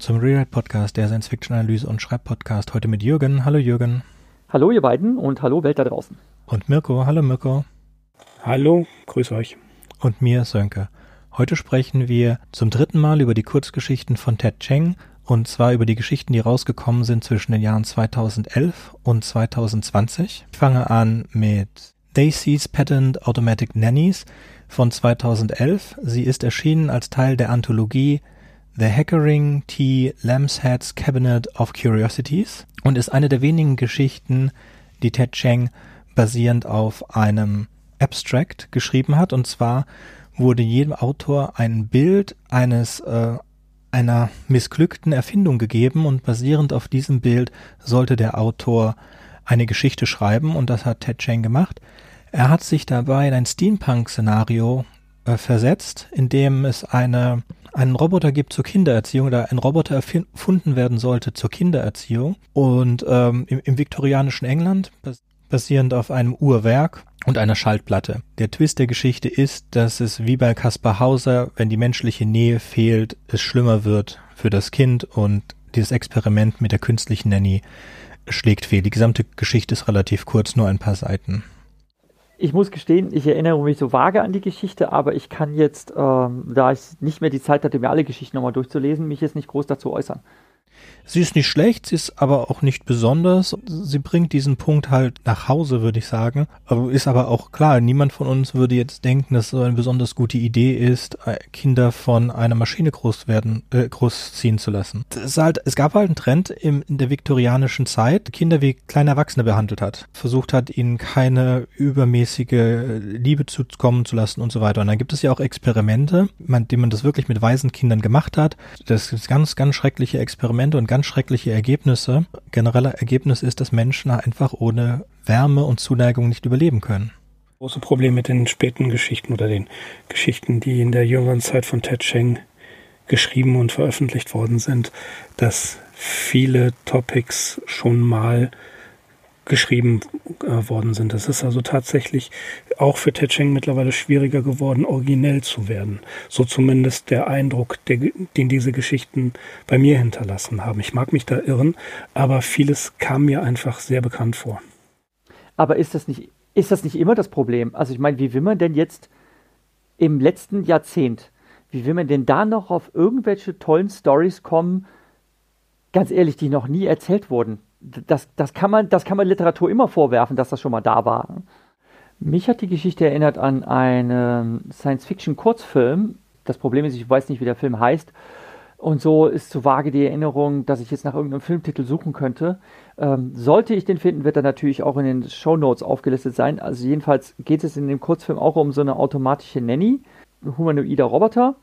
willkommen zum Rewrite Podcast, der Science-Fiction-Analyse- und Schreibpodcast. Heute mit Jürgen. Hallo Jürgen. Hallo ihr beiden und hallo Welt da draußen. Und Mirko. Hallo Mirko. Hallo, grüß euch. Und mir, Sönke. Heute sprechen wir zum dritten Mal über die Kurzgeschichten von Ted Cheng und zwar über die Geschichten, die rausgekommen sind zwischen den Jahren 2011 und 2020. Ich fange an mit Daisy's Patent Automatic Nannies von 2011. Sie ist erschienen als Teil der Anthologie The Hackering T. Lambshead's Cabinet of Curiosities und ist eine der wenigen Geschichten, die Ted Cheng basierend auf einem Abstract geschrieben hat. Und zwar wurde jedem Autor ein Bild eines äh, einer missglückten Erfindung gegeben und basierend auf diesem Bild sollte der Autor eine Geschichte schreiben und das hat Ted Cheng gemacht. Er hat sich dabei in ein Steampunk-Szenario äh, versetzt, in dem es eine, einen Roboter gibt zur Kindererziehung oder ein Roboter erfunden werden sollte zur Kindererziehung. Und ähm, im, im viktorianischen England, basierend auf einem Uhrwerk und einer Schaltplatte. Der Twist der Geschichte ist, dass es wie bei Caspar Hauser, wenn die menschliche Nähe fehlt, es schlimmer wird für das Kind und dieses Experiment mit der künstlichen Nanny schlägt fehl. Die gesamte Geschichte ist relativ kurz, nur ein paar Seiten ich muss gestehen, ich erinnere mich so vage an die Geschichte, aber ich kann jetzt, ähm, da ich nicht mehr die Zeit hatte, mir alle Geschichten nochmal durchzulesen, mich jetzt nicht groß dazu äußern. Sie ist nicht schlecht, sie ist aber auch nicht besonders. Sie bringt diesen Punkt halt nach Hause, würde ich sagen. Ist aber auch klar, niemand von uns würde jetzt denken, dass so eine besonders gute Idee ist, äh, Kinder von einer Maschine groß werden, äh, großziehen zu lassen. Es, halt, es gab halt einen Trend im, in der viktorianischen Zeit, Kinder wie kleine Erwachsene behandelt hat. Versucht hat, ihnen keine übermäßige Liebe zukommen zu lassen und so weiter. Und dann gibt es ja auch Experimente, man, die man das wirklich mit weisen Kindern gemacht hat. Das ist ganz, ganz schreckliche Experimente und ganz schreckliche Ergebnisse. Genereller Ergebnis ist, dass Menschen einfach ohne Wärme und Zuneigung nicht überleben können. Große Problem mit den späten Geschichten oder den Geschichten, die in der jüngeren Zeit von Ted Cheng geschrieben und veröffentlicht worden sind, dass viele Topics schon mal geschrieben äh, worden sind. Es ist also tatsächlich auch für Ted Cheng mittlerweile schwieriger geworden, originell zu werden. So zumindest der Eindruck, der, den diese Geschichten bei mir hinterlassen haben. Ich mag mich da irren, aber vieles kam mir einfach sehr bekannt vor. Aber ist das nicht, ist das nicht immer das Problem? Also ich meine, wie will man denn jetzt im letzten Jahrzehnt, wie will man denn da noch auf irgendwelche tollen Stories kommen, ganz ehrlich, die noch nie erzählt wurden? Das, das, kann man, das kann man Literatur immer vorwerfen, dass das schon mal da war. Mich hat die Geschichte erinnert an einen Science-Fiction-Kurzfilm. Das Problem ist, ich weiß nicht, wie der Film heißt. Und so ist zu vage die Erinnerung, dass ich jetzt nach irgendeinem Filmtitel suchen könnte. Ähm, sollte ich den finden, wird er natürlich auch in den Show Notes aufgelistet sein. Also jedenfalls geht es in dem Kurzfilm auch um so eine automatische Nanny, humanoider Roboter.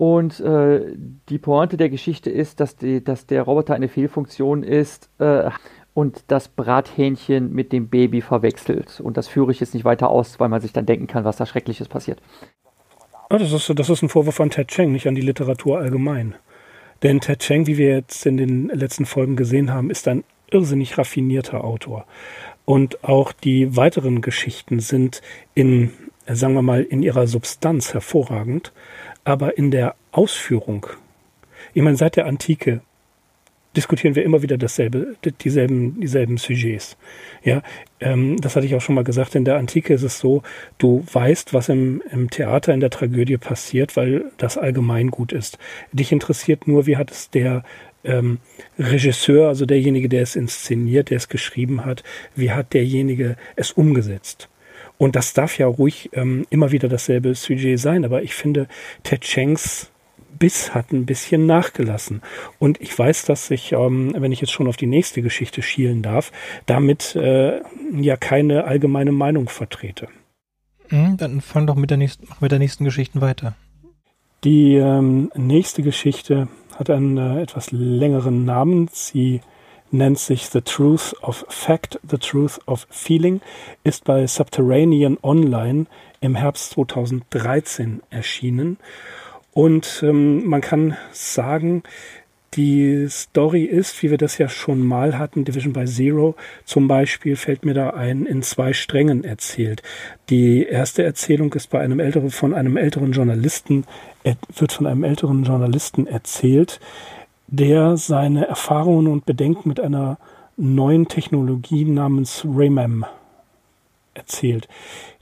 Und äh, die Pointe der Geschichte ist, dass, die, dass der Roboter eine Fehlfunktion ist äh, und das Brathähnchen mit dem Baby verwechselt. Und das führe ich jetzt nicht weiter aus, weil man sich dann denken kann, was da Schreckliches passiert. Ja, das, ist, das ist ein Vorwurf von Ted Cheng, nicht an die Literatur allgemein. Denn Ted Cheng, wie wir jetzt in den letzten Folgen gesehen haben, ist ein irrsinnig raffinierter Autor. Und auch die weiteren Geschichten sind in, sagen wir mal, in ihrer Substanz hervorragend aber in der Ausführung, ich meine, seit der Antike diskutieren wir immer wieder dasselbe, dieselben, dieselben Sujets. Ja, ähm, das hatte ich auch schon mal gesagt. In der Antike ist es so, du weißt, was im, im Theater, in der Tragödie passiert, weil das allgemein gut ist. Dich interessiert nur, wie hat es der ähm, Regisseur, also derjenige, der es inszeniert, der es geschrieben hat, wie hat derjenige es umgesetzt. Und das darf ja ruhig ähm, immer wieder dasselbe Sujet sein, aber ich finde, Ted Chengs Biss hat ein bisschen nachgelassen. Und ich weiß, dass ich, ähm, wenn ich jetzt schon auf die nächste Geschichte schielen darf, damit äh, ja keine allgemeine Meinung vertrete. Mhm, dann fang doch mit der nächsten, mit der nächsten Geschichte weiter. Die ähm, nächste Geschichte hat einen äh, etwas längeren Namen. Sie nennt sich The Truth of Fact, The Truth of Feeling, ist bei Subterranean Online im Herbst 2013 erschienen. Und ähm, man kann sagen, die Story ist, wie wir das ja schon mal hatten, Division by Zero zum Beispiel, fällt mir da ein, in zwei Strängen erzählt. Die erste Erzählung ist bei einem älteren, von einem älteren Journalisten, wird von einem älteren Journalisten erzählt, der seine Erfahrungen und Bedenken mit einer neuen Technologie namens RayMem erzählt.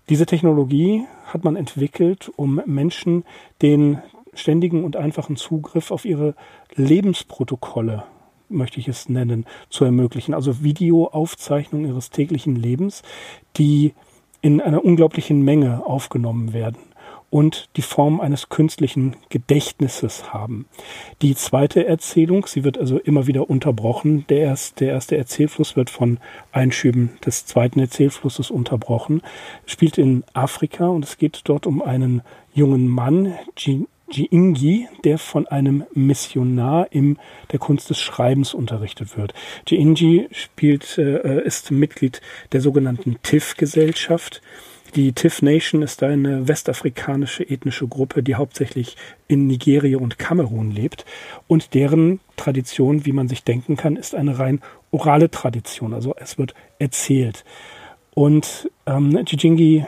Diese Technologie hat man entwickelt, um Menschen den ständigen und einfachen Zugriff auf ihre Lebensprotokolle, möchte ich es nennen, zu ermöglichen. Also Videoaufzeichnungen ihres täglichen Lebens, die in einer unglaublichen Menge aufgenommen werden und die Form eines künstlichen Gedächtnisses haben. Die zweite Erzählung, sie wird also immer wieder unterbrochen. Der, erste, der erste Erzählfluss wird von Einschüben des zweiten Erzählflusses unterbrochen, spielt in Afrika und es geht dort um einen jungen Mann, Jiingi, der von einem Missionar in der Kunst des Schreibens unterrichtet wird. Jiingi spielt, äh, ist Mitglied der sogenannten TIFF-Gesellschaft. Die TIFF Nation ist eine westafrikanische ethnische Gruppe, die hauptsächlich in Nigeria und Kamerun lebt. Und deren Tradition, wie man sich denken kann, ist eine rein orale Tradition. Also es wird erzählt. Und ähm, Jijingi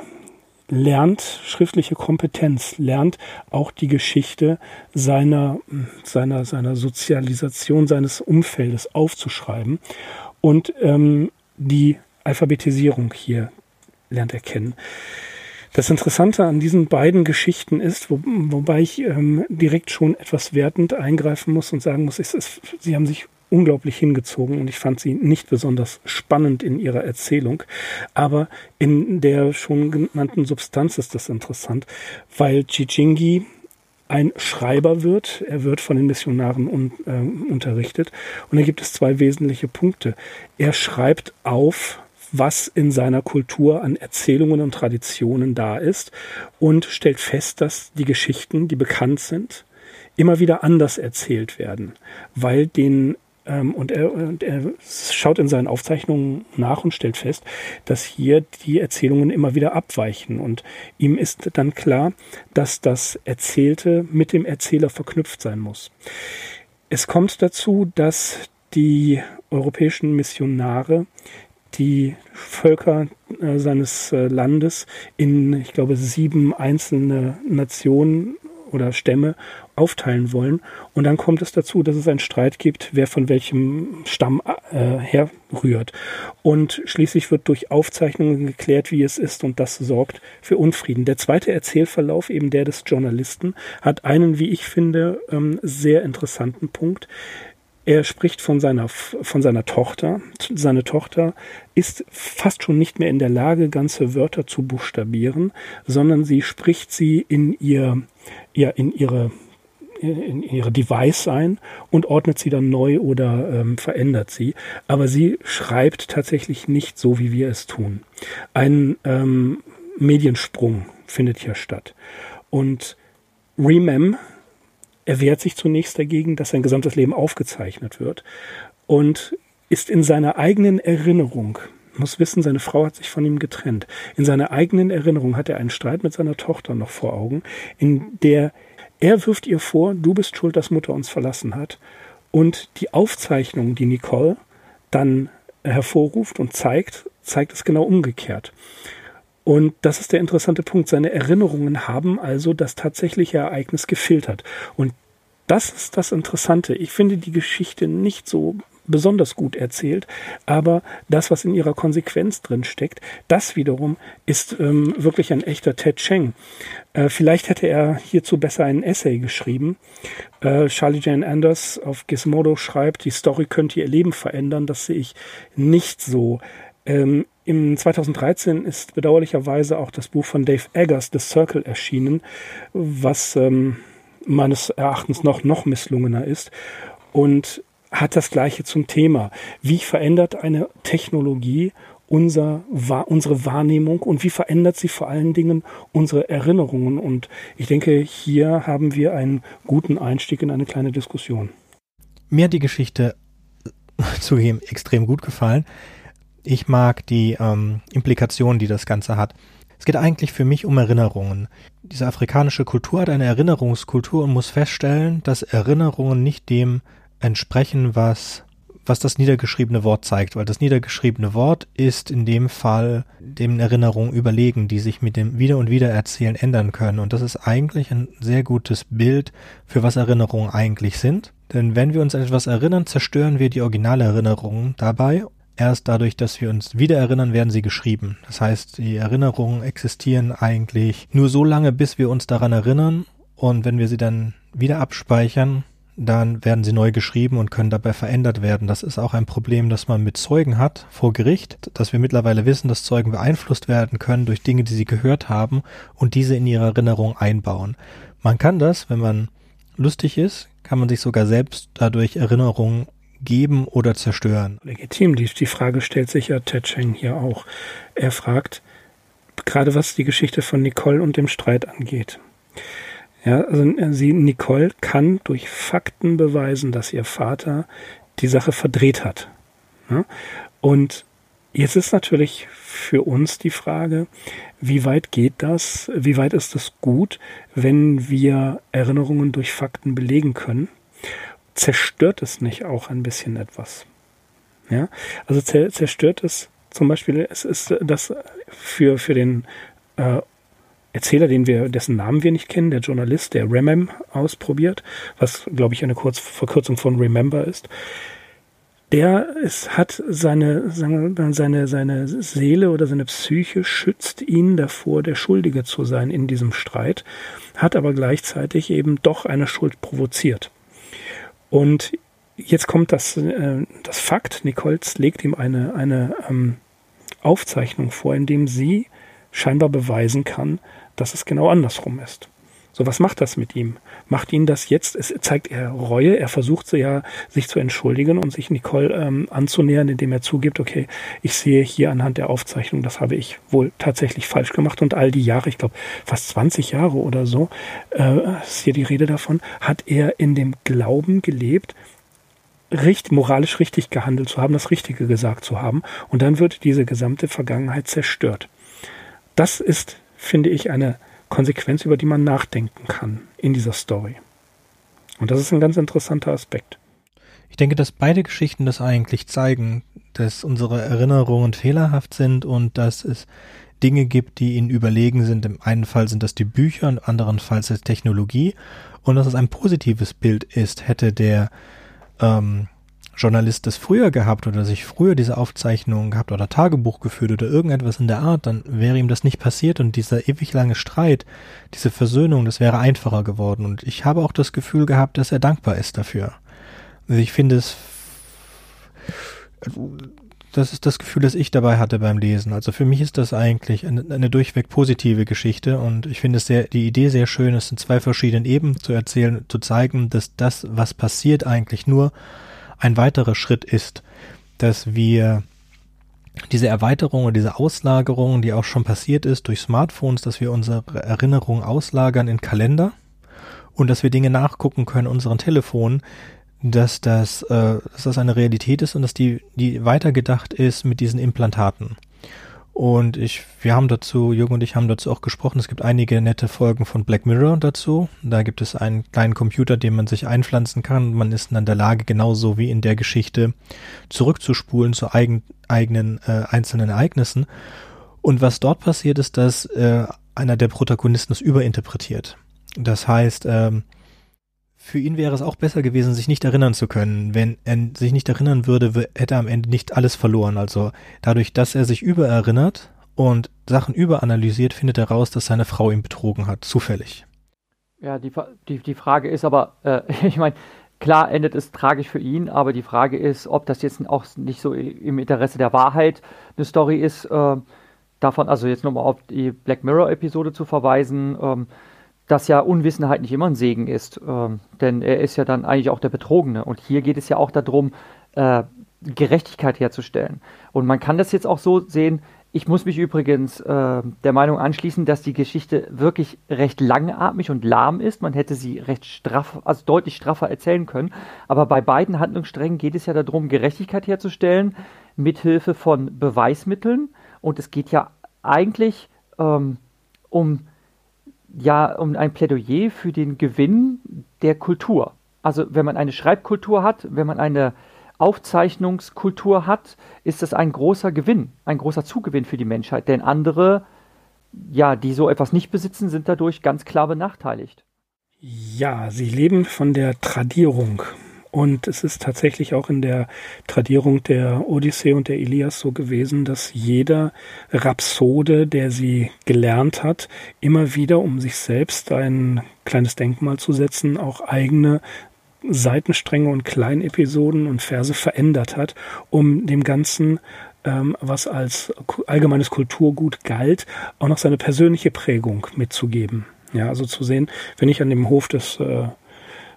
lernt schriftliche Kompetenz, lernt auch die Geschichte seiner, seiner, seiner Sozialisation, seines Umfeldes aufzuschreiben und ähm, die Alphabetisierung hier lernt er kennen. Das Interessante an diesen beiden Geschichten ist, wo, wobei ich ähm, direkt schon etwas wertend eingreifen muss und sagen muss, es ist, sie haben sich unglaublich hingezogen und ich fand sie nicht besonders spannend in ihrer Erzählung. Aber in der schon genannten Substanz ist das interessant, weil Chichingi ein Schreiber wird. Er wird von den Missionaren un, äh, unterrichtet. Und da gibt es zwei wesentliche Punkte. Er schreibt auf, was in seiner Kultur an Erzählungen und Traditionen da ist und stellt fest, dass die Geschichten, die bekannt sind, immer wieder anders erzählt werden, weil den ähm, und, er, und er schaut in seinen Aufzeichnungen nach und stellt fest, dass hier die Erzählungen immer wieder abweichen. Und ihm ist dann klar, dass das Erzählte mit dem Erzähler verknüpft sein muss. Es kommt dazu, dass die europäischen Missionare die Völker äh, seines äh, Landes in, ich glaube, sieben einzelne Nationen oder Stämme aufteilen wollen. Und dann kommt es dazu, dass es einen Streit gibt, wer von welchem Stamm äh, herrührt. Und schließlich wird durch Aufzeichnungen geklärt, wie es ist, und das sorgt für Unfrieden. Der zweite Erzählverlauf, eben der des Journalisten, hat einen, wie ich finde, ähm, sehr interessanten Punkt. Er spricht von seiner, von seiner Tochter. Seine Tochter ist fast schon nicht mehr in der Lage, ganze Wörter zu buchstabieren, sondern sie spricht sie in ihr, ja, in ihre, in ihre Device ein und ordnet sie dann neu oder ähm, verändert sie. Aber sie schreibt tatsächlich nicht so, wie wir es tun. Ein ähm, Mediensprung findet hier statt. Und Remem, er wehrt sich zunächst dagegen, dass sein gesamtes Leben aufgezeichnet wird und ist in seiner eigenen Erinnerung, muss wissen, seine Frau hat sich von ihm getrennt. In seiner eigenen Erinnerung hat er einen Streit mit seiner Tochter noch vor Augen, in der er wirft ihr vor, du bist schuld, dass Mutter uns verlassen hat. Und die Aufzeichnung, die Nicole dann hervorruft und zeigt, zeigt es genau umgekehrt. Und das ist der interessante Punkt. Seine Erinnerungen haben also das tatsächliche Ereignis gefiltert. Und das ist das Interessante. Ich finde die Geschichte nicht so besonders gut erzählt, aber das, was in ihrer Konsequenz drin steckt, das wiederum ist ähm, wirklich ein echter Ted Cheng. Äh, vielleicht hätte er hierzu besser einen Essay geschrieben. Äh, Charlie Jane Anders auf Gizmodo schreibt, die Story könnte ihr Leben verändern. Das sehe ich nicht so. Ähm, Im 2013 ist bedauerlicherweise auch das Buch von Dave Eggers, The Circle, erschienen, was ähm, meines Erachtens noch, noch misslungener ist und hat das gleiche zum Thema. Wie verändert eine Technologie unser, unsere Wahrnehmung und wie verändert sie vor allen Dingen unsere Erinnerungen? Und ich denke, hier haben wir einen guten Einstieg in eine kleine Diskussion. Mir hat die Geschichte zugegeben extrem gut gefallen. Ich mag die ähm, Implikationen, die das Ganze hat. Es geht eigentlich für mich um Erinnerungen. Diese afrikanische Kultur hat eine Erinnerungskultur und muss feststellen, dass Erinnerungen nicht dem entsprechen, was, was das niedergeschriebene Wort zeigt, weil das niedergeschriebene Wort ist in dem Fall den Erinnerungen überlegen, die sich mit dem Wieder- und Wiedererzählen ändern können. Und das ist eigentlich ein sehr gutes Bild für was Erinnerungen eigentlich sind Denn wenn wir uns an etwas erinnern, zerstören wir die Originalerinnerungen dabei. Erst dadurch, dass wir uns wieder erinnern, werden sie geschrieben. Das heißt, die Erinnerungen existieren eigentlich nur so lange, bis wir uns daran erinnern. Und wenn wir sie dann wieder abspeichern, dann werden sie neu geschrieben und können dabei verändert werden. Das ist auch ein Problem, das man mit Zeugen hat vor Gericht, dass wir mittlerweile wissen, dass Zeugen beeinflusst werden können durch Dinge, die sie gehört haben und diese in ihre Erinnerung einbauen. Man kann das, wenn man lustig ist, kann man sich sogar selbst dadurch Erinnerungen geben oder zerstören. Legitim, die, die Frage stellt sich ja Ted Cheng hier auch. Er fragt, gerade was die Geschichte von Nicole und dem Streit angeht. Ja, also äh, sie, Nicole kann durch Fakten beweisen, dass ihr Vater die Sache verdreht hat. Ja? Und jetzt ist natürlich für uns die Frage, wie weit geht das? Wie weit ist es gut, wenn wir Erinnerungen durch Fakten belegen können? Zerstört es nicht auch ein bisschen etwas? Ja, also zerstört es zum Beispiel, es ist das für, für den äh, Erzähler, den wir, dessen Namen wir nicht kennen, der Journalist, der Remem ausprobiert, was, glaube ich, eine Kurz Verkürzung von Remember ist. Der ist, hat seine, seine, seine Seele oder seine Psyche schützt ihn davor, der Schuldige zu sein in diesem Streit, hat aber gleichzeitig eben doch eine Schuld provoziert. Und jetzt kommt das, äh, das Fakt, Nichols legt ihm eine, eine ähm, Aufzeichnung vor, in dem sie scheinbar beweisen kann, dass es genau andersrum ist. So, was macht das mit ihm? Macht ihn das jetzt? Es zeigt er Reue. Er versucht so ja, sich zu entschuldigen und sich Nicole ähm, anzunähern, indem er zugibt, okay, ich sehe hier anhand der Aufzeichnung, das habe ich wohl tatsächlich falsch gemacht. Und all die Jahre, ich glaube fast 20 Jahre oder so, äh, ist hier die Rede davon, hat er in dem Glauben gelebt, richt, moralisch richtig gehandelt zu haben, das Richtige gesagt zu haben. Und dann wird diese gesamte Vergangenheit zerstört. Das ist finde ich, eine Konsequenz, über die man nachdenken kann in dieser Story. Und das ist ein ganz interessanter Aspekt. Ich denke, dass beide Geschichten das eigentlich zeigen, dass unsere Erinnerungen fehlerhaft sind und dass es Dinge gibt, die ihnen überlegen sind. Im einen Fall sind das die Bücher, im anderen Fall ist es Technologie und dass es ein positives Bild ist, hätte der ähm, Journalist das früher gehabt oder sich früher diese Aufzeichnungen gehabt oder Tagebuch geführt oder irgendetwas in der Art, dann wäre ihm das nicht passiert und dieser ewig lange Streit, diese Versöhnung, das wäre einfacher geworden. Und ich habe auch das Gefühl gehabt, dass er dankbar ist dafür. Also ich finde es, das ist das Gefühl, das ich dabei hatte beim Lesen. Also für mich ist das eigentlich eine, eine durchweg positive Geschichte und ich finde es sehr, die Idee sehr schön, es in zwei verschiedenen Ebenen zu erzählen, zu zeigen, dass das, was passiert, eigentlich nur ein weiterer Schritt ist, dass wir diese Erweiterung und diese Auslagerung, die auch schon passiert ist durch Smartphones, dass wir unsere Erinnerungen auslagern in Kalender und dass wir Dinge nachgucken können unseren Telefonen, dass das, äh, dass das eine Realität ist und dass die, die weitergedacht ist mit diesen Implantaten. Und ich, wir haben dazu, Jürgen und ich haben dazu auch gesprochen. Es gibt einige nette Folgen von Black Mirror dazu. Da gibt es einen kleinen Computer, den man sich einpflanzen kann. Man ist dann in der Lage, genauso wie in der Geschichte zurückzuspulen zu eigen, eigenen äh, einzelnen Ereignissen. Und was dort passiert, ist, dass äh, einer der Protagonisten es überinterpretiert. Das heißt, ähm, für ihn wäre es auch besser gewesen, sich nicht erinnern zu können. Wenn er sich nicht erinnern würde, hätte er am Ende nicht alles verloren. Also dadurch, dass er sich übererinnert und Sachen überanalysiert, findet er raus, dass seine Frau ihn betrogen hat, zufällig. Ja, die, die, die Frage ist aber, äh, ich meine, klar endet es tragisch für ihn, aber die Frage ist, ob das jetzt auch nicht so im Interesse der Wahrheit eine Story ist. Äh, davon, also jetzt nochmal auf die Black Mirror-Episode zu verweisen. Ähm, dass ja Unwissenheit nicht immer ein Segen ist, ähm, denn er ist ja dann eigentlich auch der Betrogene. Und hier geht es ja auch darum, äh, Gerechtigkeit herzustellen. Und man kann das jetzt auch so sehen, ich muss mich übrigens äh, der Meinung anschließen, dass die Geschichte wirklich recht langatmig und lahm ist. Man hätte sie recht straff, also deutlich straffer erzählen können. Aber bei beiden Handlungssträngen geht es ja darum, Gerechtigkeit herzustellen, mithilfe von Beweismitteln. Und es geht ja eigentlich ähm, um ja um ein Plädoyer für den Gewinn der Kultur. Also wenn man eine Schreibkultur hat, wenn man eine Aufzeichnungskultur hat, ist das ein großer Gewinn, ein großer Zugewinn für die Menschheit. Denn andere, ja, die so etwas nicht besitzen, sind dadurch ganz klar benachteiligt. Ja, sie leben von der Tradierung. Und es ist tatsächlich auch in der Tradierung der Odyssee und der Ilias so gewesen, dass jeder Rhapsode, der sie gelernt hat, immer wieder, um sich selbst ein kleines Denkmal zu setzen, auch eigene Seitenstränge und Kleinepisoden und Verse verändert hat, um dem Ganzen ähm, was als allgemeines Kulturgut galt, auch noch seine persönliche Prägung mitzugeben. Ja, also zu sehen, wenn ich an dem Hof des äh,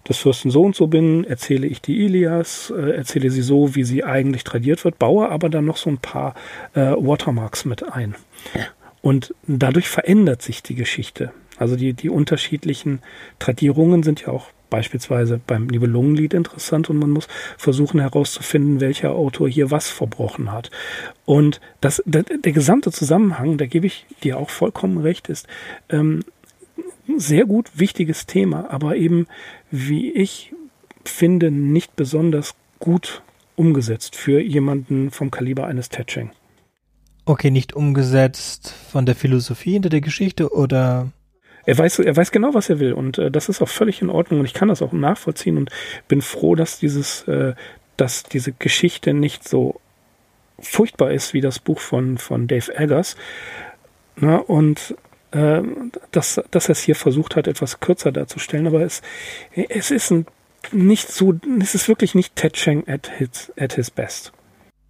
des Fürsten so und so bin, erzähle ich die Ilias, äh, erzähle sie so, wie sie eigentlich tradiert wird, baue aber dann noch so ein paar äh, Watermarks mit ein. Und dadurch verändert sich die Geschichte. Also die, die unterschiedlichen Tradierungen sind ja auch beispielsweise beim Nibelungenlied interessant und man muss versuchen herauszufinden, welcher Autor hier was verbrochen hat. Und das, der, der gesamte Zusammenhang, da gebe ich dir auch vollkommen recht, ist ähm, sehr gut, wichtiges Thema, aber eben, wie ich finde, nicht besonders gut umgesetzt für jemanden vom Kaliber eines Tetching. Okay, nicht umgesetzt von der Philosophie hinter der Geschichte oder? Er weiß, er weiß genau, was er will und äh, das ist auch völlig in Ordnung und ich kann das auch nachvollziehen und bin froh, dass dieses, äh, dass diese Geschichte nicht so furchtbar ist wie das Buch von, von Dave Eggers. Na, und äh, dass, dass er es hier versucht hat, etwas kürzer darzustellen, aber es, es ist ein, nicht so, es ist wirklich nicht Ted Cheng at his, at his best.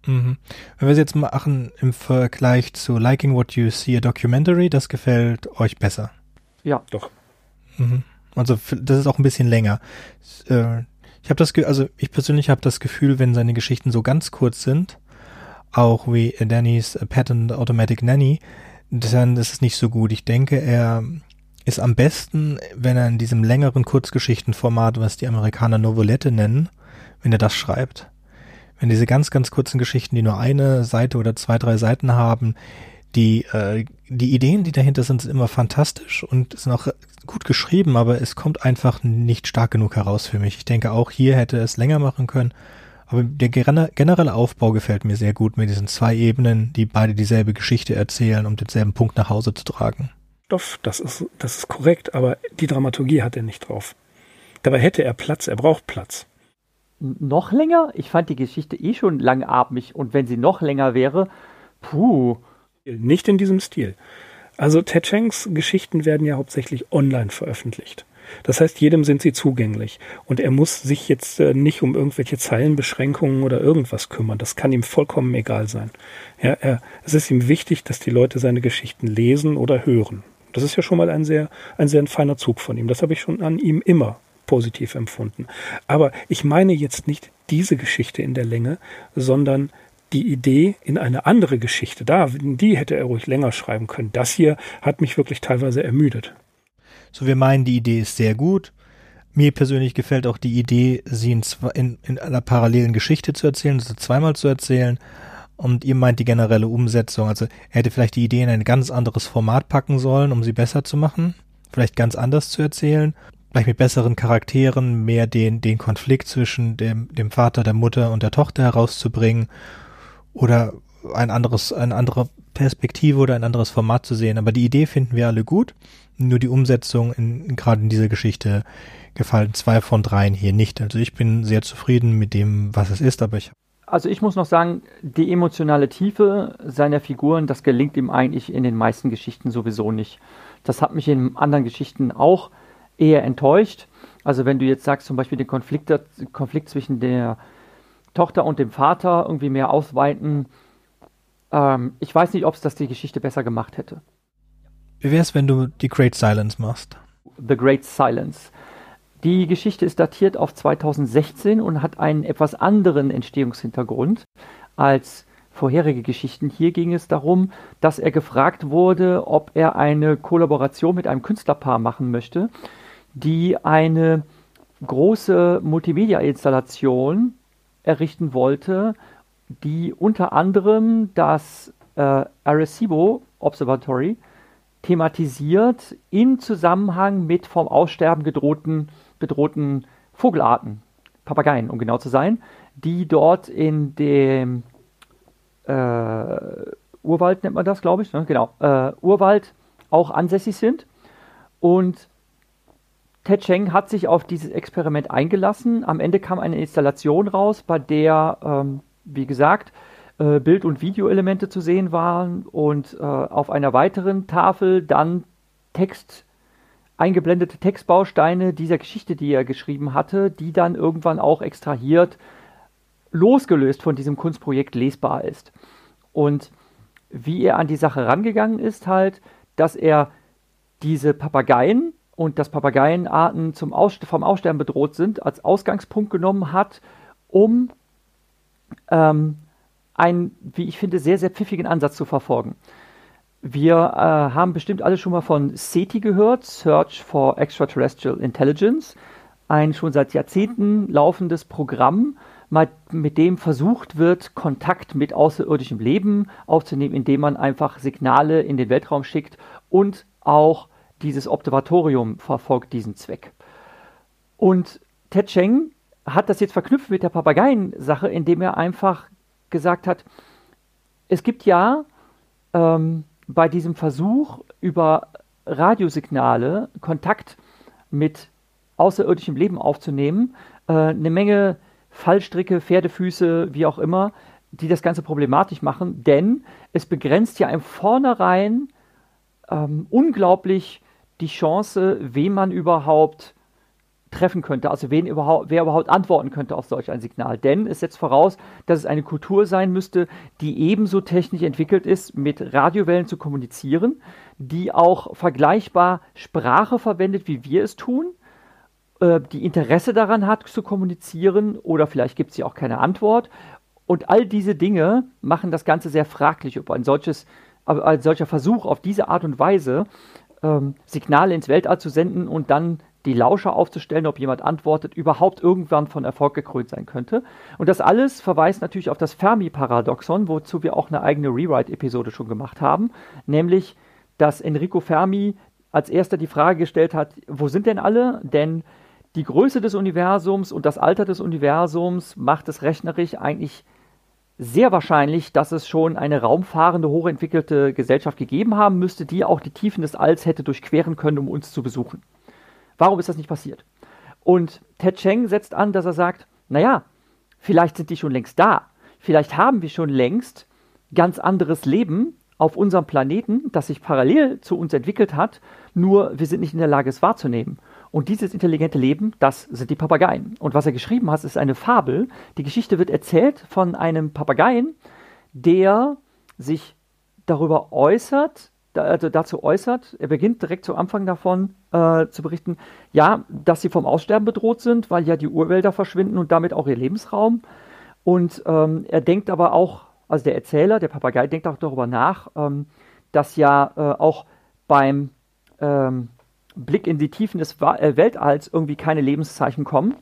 Mhm. Wenn wir es jetzt machen im Vergleich zu Liking What You See a Documentary, das gefällt euch besser. Ja. Doch. Mhm. Also das ist auch ein bisschen länger. Äh, ich habe das, also ich persönlich habe das Gefühl, wenn seine Geschichten so ganz kurz sind, auch wie Danny's Patent Automatic Nanny, dann ist es nicht so gut. Ich denke, er ist am besten, wenn er in diesem längeren Kurzgeschichtenformat, was die Amerikaner Novelette nennen, wenn er das schreibt. Wenn diese ganz, ganz kurzen Geschichten, die nur eine Seite oder zwei, drei Seiten haben, die, äh, die Ideen, die dahinter sind, sind immer fantastisch und sind auch gut geschrieben, aber es kommt einfach nicht stark genug heraus für mich. Ich denke, auch hier hätte es länger machen können aber der generelle Aufbau gefällt mir sehr gut mit diesen zwei Ebenen, die beide dieselbe Geschichte erzählen, um denselben Punkt nach Hause zu tragen. Stoff, das ist, das ist korrekt, aber die Dramaturgie hat er nicht drauf. Dabei hätte er Platz, er braucht Platz. Noch länger? Ich fand die Geschichte eh schon langatmig und wenn sie noch länger wäre, puh. Nicht in diesem Stil. Also Ted Shanks Geschichten werden ja hauptsächlich online veröffentlicht. Das heißt, jedem sind sie zugänglich. Und er muss sich jetzt äh, nicht um irgendwelche Zeilenbeschränkungen oder irgendwas kümmern. Das kann ihm vollkommen egal sein. Ja, er, es ist ihm wichtig, dass die Leute seine Geschichten lesen oder hören. Das ist ja schon mal ein sehr, ein sehr feiner Zug von ihm. Das habe ich schon an ihm immer positiv empfunden. Aber ich meine jetzt nicht diese Geschichte in der Länge, sondern die Idee in eine andere Geschichte. Da, die hätte er ruhig länger schreiben können. Das hier hat mich wirklich teilweise ermüdet. So, wir meinen, die Idee ist sehr gut. Mir persönlich gefällt auch die Idee, sie in, in, in einer parallelen Geschichte zu erzählen, also zweimal zu erzählen. Und ihr meint die generelle Umsetzung. Also er hätte vielleicht die Idee in ein ganz anderes Format packen sollen, um sie besser zu machen. Vielleicht ganz anders zu erzählen. Vielleicht mit besseren Charakteren, mehr den, den Konflikt zwischen dem, dem Vater, der Mutter und der Tochter herauszubringen. Oder ein anderes, eine andere Perspektive oder ein anderes Format zu sehen. Aber die Idee finden wir alle gut. Nur die Umsetzung in, gerade in dieser Geschichte gefallen zwei von dreien hier nicht. Also ich bin sehr zufrieden mit dem, was es ist, aber ich also ich muss noch sagen, die emotionale Tiefe seiner Figuren, das gelingt ihm eigentlich in den meisten Geschichten sowieso nicht. Das hat mich in anderen Geschichten auch eher enttäuscht. Also wenn du jetzt sagst, zum Beispiel den Konflikt, Konflikt zwischen der Tochter und dem Vater irgendwie mehr ausweiten, ähm, ich weiß nicht, ob es das die Geschichte besser gemacht hätte. Wie wäre es, wenn du die Great Silence machst? The Great Silence. Die Geschichte ist datiert auf 2016 und hat einen etwas anderen Entstehungshintergrund als vorherige Geschichten. Hier ging es darum, dass er gefragt wurde, ob er eine Kollaboration mit einem Künstlerpaar machen möchte, die eine große Multimedia-Installation errichten wollte, die unter anderem das äh, Arecibo Observatory thematisiert im Zusammenhang mit vom Aussterben gedrohten, bedrohten Vogelarten, Papageien, um genau zu sein, die dort in dem äh, Urwald nennt man das, glaube ich, ne? genau, äh, Urwald auch ansässig sind. Und Ted Cheng hat sich auf dieses Experiment eingelassen. Am Ende kam eine Installation raus, bei der, ähm, wie gesagt, äh, Bild- und Videoelemente zu sehen waren und äh, auf einer weiteren Tafel dann Text, eingeblendete Textbausteine dieser Geschichte, die er geschrieben hatte, die dann irgendwann auch extrahiert, losgelöst von diesem Kunstprojekt lesbar ist. Und wie er an die Sache rangegangen ist, halt, dass er diese Papageien und dass Papageienarten zum Aus vom Aussterben bedroht sind, als Ausgangspunkt genommen hat, um ähm, einen, wie ich finde, sehr, sehr pfiffigen Ansatz zu verfolgen. Wir äh, haben bestimmt alle schon mal von SETI gehört, Search for Extraterrestrial Intelligence, ein schon seit Jahrzehnten laufendes Programm, mit dem versucht wird, Kontakt mit außerirdischem Leben aufzunehmen, indem man einfach Signale in den Weltraum schickt und auch dieses Observatorium verfolgt diesen Zweck. Und Ted Cheng hat das jetzt verknüpft mit der Papageien-Sache, indem er einfach gesagt hat, es gibt ja ähm, bei diesem Versuch über Radiosignale Kontakt mit außerirdischem Leben aufzunehmen, äh, eine Menge Fallstricke, Pferdefüße, wie auch immer, die das Ganze problematisch machen, denn es begrenzt ja im Vornherein ähm, unglaublich die Chance, wen man überhaupt treffen könnte, also wen überhaupt, wer überhaupt antworten könnte auf solch ein Signal. Denn es setzt voraus, dass es eine Kultur sein müsste, die ebenso technisch entwickelt ist, mit Radiowellen zu kommunizieren, die auch vergleichbar Sprache verwendet, wie wir es tun, äh, die Interesse daran hat zu kommunizieren oder vielleicht gibt ja auch keine Antwort. Und all diese Dinge machen das Ganze sehr fraglich, ob ein solches, ein solcher Versuch auf diese Art und Weise ähm, Signale ins Weltall zu senden und dann die Lauscher aufzustellen, ob jemand antwortet, überhaupt irgendwann von Erfolg gekrönt sein könnte. Und das alles verweist natürlich auf das Fermi-Paradoxon, wozu wir auch eine eigene Rewrite-Episode schon gemacht haben, nämlich, dass Enrico Fermi als erster die Frage gestellt hat, wo sind denn alle? Denn die Größe des Universums und das Alter des Universums macht es rechnerisch eigentlich sehr wahrscheinlich, dass es schon eine raumfahrende, hochentwickelte Gesellschaft gegeben haben müsste, die auch die Tiefen des Alls hätte durchqueren können, um uns zu besuchen. Warum ist das nicht passiert? Und Ted Cheng setzt an, dass er sagt, naja, vielleicht sind die schon längst da. Vielleicht haben wir schon längst ganz anderes Leben auf unserem Planeten, das sich parallel zu uns entwickelt hat, nur wir sind nicht in der Lage, es wahrzunehmen. Und dieses intelligente Leben, das sind die Papageien. Und was er geschrieben hat, ist eine Fabel. Die Geschichte wird erzählt von einem Papageien, der sich darüber äußert, also dazu äußert, er beginnt direkt zu Anfang davon äh, zu berichten, ja, dass sie vom Aussterben bedroht sind, weil ja die Urwälder verschwinden und damit auch ihr Lebensraum. Und ähm, er denkt aber auch, also der Erzähler, der Papagei, denkt auch darüber nach, ähm, dass ja äh, auch beim ähm, Blick in die Tiefen des äh, Weltalls irgendwie keine Lebenszeichen kommen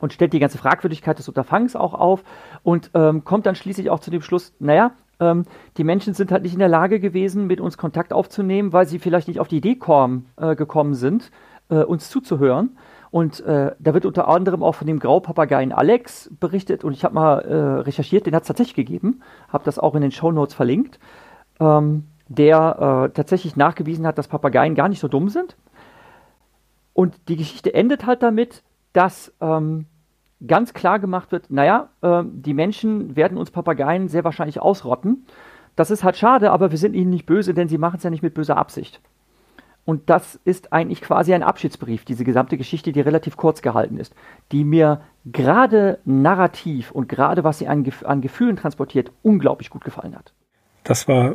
und stellt die ganze Fragwürdigkeit des Unterfangs auch auf und ähm, kommt dann schließlich auch zu dem Schluss, naja, ähm, die Menschen sind halt nicht in der Lage gewesen, mit uns Kontakt aufzunehmen, weil sie vielleicht nicht auf die Idee kommen, äh, gekommen sind, äh, uns zuzuhören. Und äh, da wird unter anderem auch von dem Graupapageien Alex berichtet und ich habe mal äh, recherchiert, den hat es tatsächlich gegeben, habe das auch in den Show Notes verlinkt. Ähm, der äh, tatsächlich nachgewiesen hat, dass Papageien gar nicht so dumm sind. Und die Geschichte endet halt damit, dass ähm, ganz klar gemacht wird, naja, äh, die Menschen werden uns Papageien sehr wahrscheinlich ausrotten. Das ist halt schade, aber wir sind ihnen nicht böse, denn sie machen es ja nicht mit böser Absicht. Und das ist eigentlich quasi ein Abschiedsbrief, diese gesamte Geschichte, die relativ kurz gehalten ist, die mir gerade narrativ und gerade was sie an, an Gefühlen transportiert, unglaublich gut gefallen hat. Das war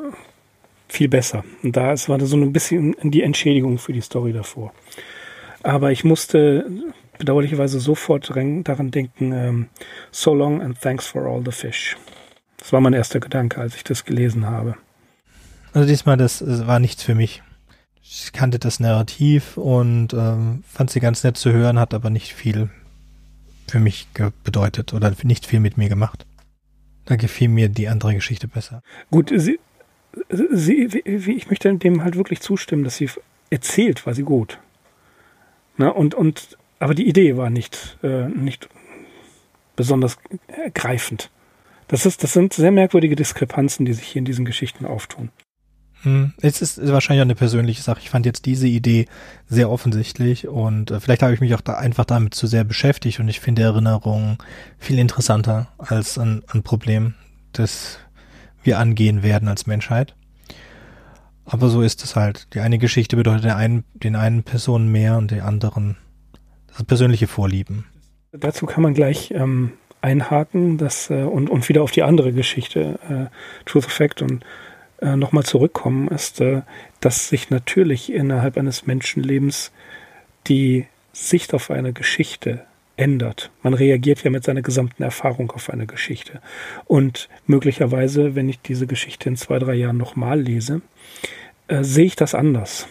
viel besser. Und da war das so ein bisschen die Entschädigung für die Story davor. Aber ich musste bedauerlicherweise sofort daran denken, ähm, so long and thanks for all the fish. Das war mein erster Gedanke, als ich das gelesen habe. Also diesmal, das war nichts für mich. Ich kannte das Narrativ und ähm, fand sie ganz nett zu hören, hat aber nicht viel für mich bedeutet oder nicht viel mit mir gemacht. Da gefiel mir die andere Geschichte besser. Gut, sie, sie, ich möchte dem halt wirklich zustimmen, dass sie erzählt, war sie gut. Na, und, und, aber die Idee war nicht, äh, nicht besonders ergreifend. Das, ist, das sind sehr merkwürdige Diskrepanzen, die sich hier in diesen Geschichten auftun. Hm, es ist wahrscheinlich auch eine persönliche Sache. Ich fand jetzt diese Idee sehr offensichtlich und äh, vielleicht habe ich mich auch da einfach damit zu sehr beschäftigt und ich finde Erinnerungen viel interessanter als ein, ein Problem, das wir angehen werden als Menschheit. Aber so ist es halt. Die eine Geschichte bedeutet der einen, den einen Personen mehr und der anderen persönliche Vorlieben. Dazu kann man gleich ähm, einhaken das, äh, und, und wieder auf die andere Geschichte, äh, Truth Fact und äh, nochmal zurückkommen, ist, äh, dass sich natürlich innerhalb eines Menschenlebens die Sicht auf eine Geschichte ändert. Man reagiert ja mit seiner gesamten Erfahrung auf eine Geschichte. Und möglicherweise, wenn ich diese Geschichte in zwei, drei Jahren nochmal lese, äh, sehe ich das anders.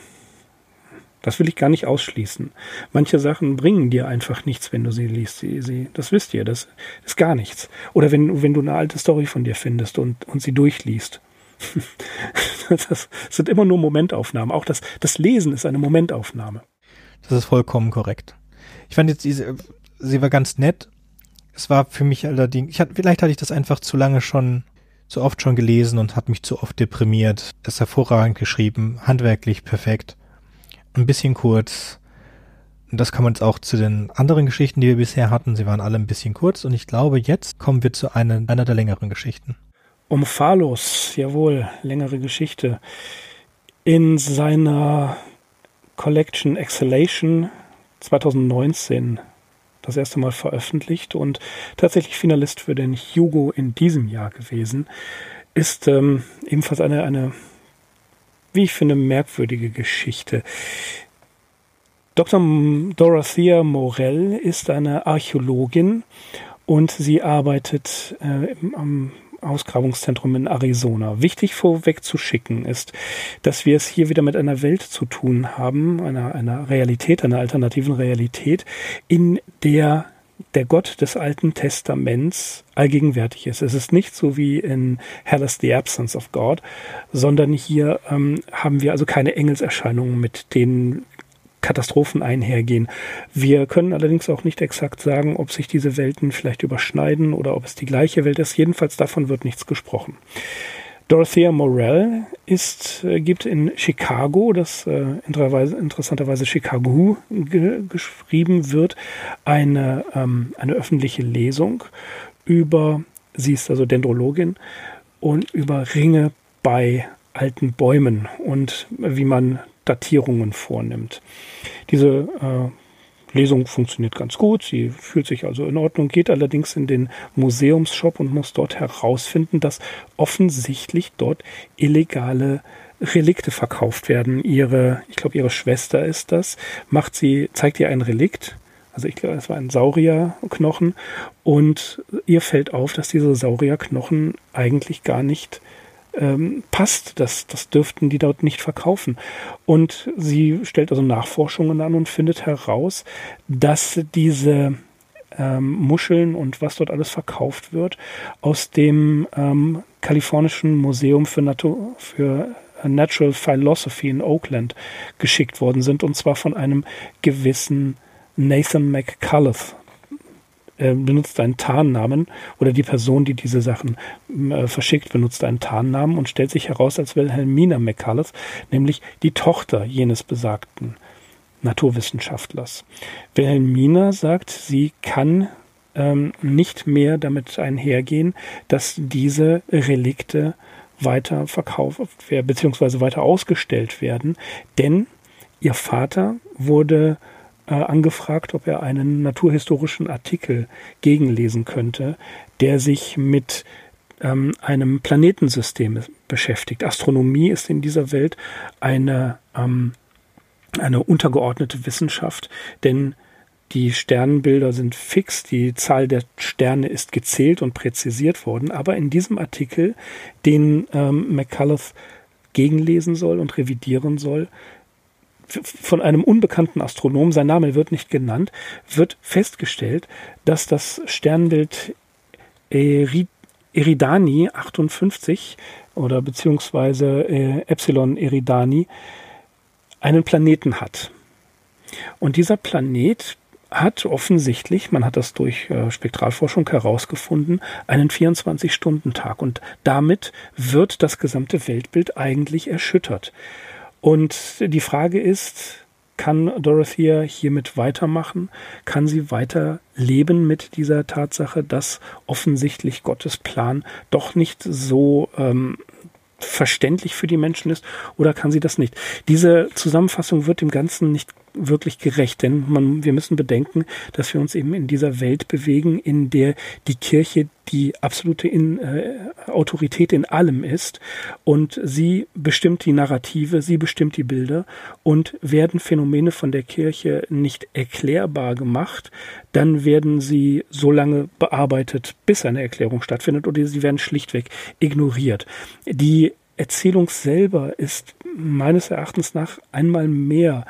Das will ich gar nicht ausschließen. Manche Sachen bringen dir einfach nichts, wenn du sie liest. Sie, sie, das wisst ihr, das ist gar nichts. Oder wenn, wenn du eine alte Story von dir findest und, und sie durchliest. das sind immer nur Momentaufnahmen. Auch das, das Lesen ist eine Momentaufnahme. Das ist vollkommen korrekt. Ich fand jetzt diese, sie war ganz nett. Es war für mich allerdings, ich hatte, vielleicht hatte ich das einfach zu lange schon, zu oft schon gelesen und hat mich zu oft deprimiert. Es ist hervorragend geschrieben, handwerklich perfekt, ein bisschen kurz. Das kann man jetzt auch zu den anderen Geschichten, die wir bisher hatten. Sie waren alle ein bisschen kurz und ich glaube, jetzt kommen wir zu einer, einer der längeren Geschichten. Um Phalos, jawohl, längere Geschichte. In seiner Collection Exhalation 2019 das erste Mal veröffentlicht und tatsächlich Finalist für den Hugo in diesem Jahr gewesen, ist ähm, ebenfalls eine, eine, wie ich finde, merkwürdige Geschichte. Dr. Dorothea Morell ist eine Archäologin und sie arbeitet äh, am Ausgrabungszentrum in Arizona. Wichtig vorweg zu schicken ist, dass wir es hier wieder mit einer Welt zu tun haben, einer, einer Realität, einer alternativen Realität, in der der Gott des Alten Testaments allgegenwärtig ist. Es ist nicht so wie in Hell is the Absence of God, sondern hier ähm, haben wir also keine Engelserscheinungen, mit denen Katastrophen einhergehen. Wir können allerdings auch nicht exakt sagen, ob sich diese Welten vielleicht überschneiden oder ob es die gleiche Welt ist. Jedenfalls davon wird nichts gesprochen. Dorothea Morell ist, äh, gibt in Chicago, das äh, interessanterweise Chicago ge geschrieben wird, eine, ähm, eine öffentliche Lesung über, sie ist also Dendrologin, und über Ringe bei alten Bäumen und wie man Datierungen vornimmt. Diese äh, Lesung funktioniert ganz gut, sie fühlt sich also in Ordnung, geht allerdings in den Museumsshop und muss dort herausfinden, dass offensichtlich dort illegale Relikte verkauft werden. Ihre, ich glaube, ihre Schwester ist das, macht sie, zeigt ihr ein Relikt. Also ich glaube, es war ein Saurierknochen und ihr fällt auf, dass diese Saurierknochen eigentlich gar nicht ähm, passt. Das, das dürften die dort nicht verkaufen. Und sie stellt also Nachforschungen an und findet heraus, dass diese ähm, Muscheln und was dort alles verkauft wird, aus dem ähm, kalifornischen Museum für, Natur, für Natural Philosophy in Oakland geschickt worden sind, und zwar von einem gewissen Nathan McCullough. Äh, benutzt einen Tarnnamen oder die Person, die diese Sachen äh, verschickt, benutzt einen Tarnnamen und stellt sich heraus als Wilhelmina McCullough, nämlich die Tochter jenes besagten Naturwissenschaftlers. Wilhelmina sagt, sie kann ähm, nicht mehr damit einhergehen, dass diese Relikte weiter verkauft werden, beziehungsweise weiter ausgestellt werden, denn ihr Vater wurde äh, angefragt, ob er einen naturhistorischen Artikel gegenlesen könnte, der sich mit ähm, einem Planetensystem beschäftigt. Astronomie ist in dieser Welt eine, ähm, eine untergeordnete Wissenschaft, denn die Sternbilder sind fix, die Zahl der Sterne ist gezählt und präzisiert worden, aber in diesem Artikel, den ähm, McCullough gegenlesen soll und revidieren soll, von einem unbekannten Astronomen, sein Name wird nicht genannt, wird festgestellt, dass das Sternbild Eridani 58 oder beziehungsweise äh, Epsilon Eridani einen Planeten hat. Und dieser Planet hat offensichtlich, man hat das durch äh, Spektralforschung herausgefunden, einen 24-Stunden-Tag. Und damit wird das gesamte Weltbild eigentlich erschüttert. Und die Frage ist, kann Dorothea hiermit weitermachen? Kann sie weiter leben mit dieser Tatsache, dass offensichtlich Gottes Plan doch nicht so ähm, verständlich für die Menschen ist oder kann sie das nicht? Diese Zusammenfassung wird dem Ganzen nicht wirklich gerecht, denn man, wir müssen bedenken, dass wir uns eben in dieser Welt bewegen, in der die Kirche die absolute in, äh, Autorität in allem ist und sie bestimmt die Narrative, sie bestimmt die Bilder und werden Phänomene von der Kirche nicht erklärbar gemacht, dann werden sie so lange bearbeitet, bis eine Erklärung stattfindet oder sie werden schlichtweg ignoriert. Die Erzählung selber ist meines Erachtens nach einmal mehr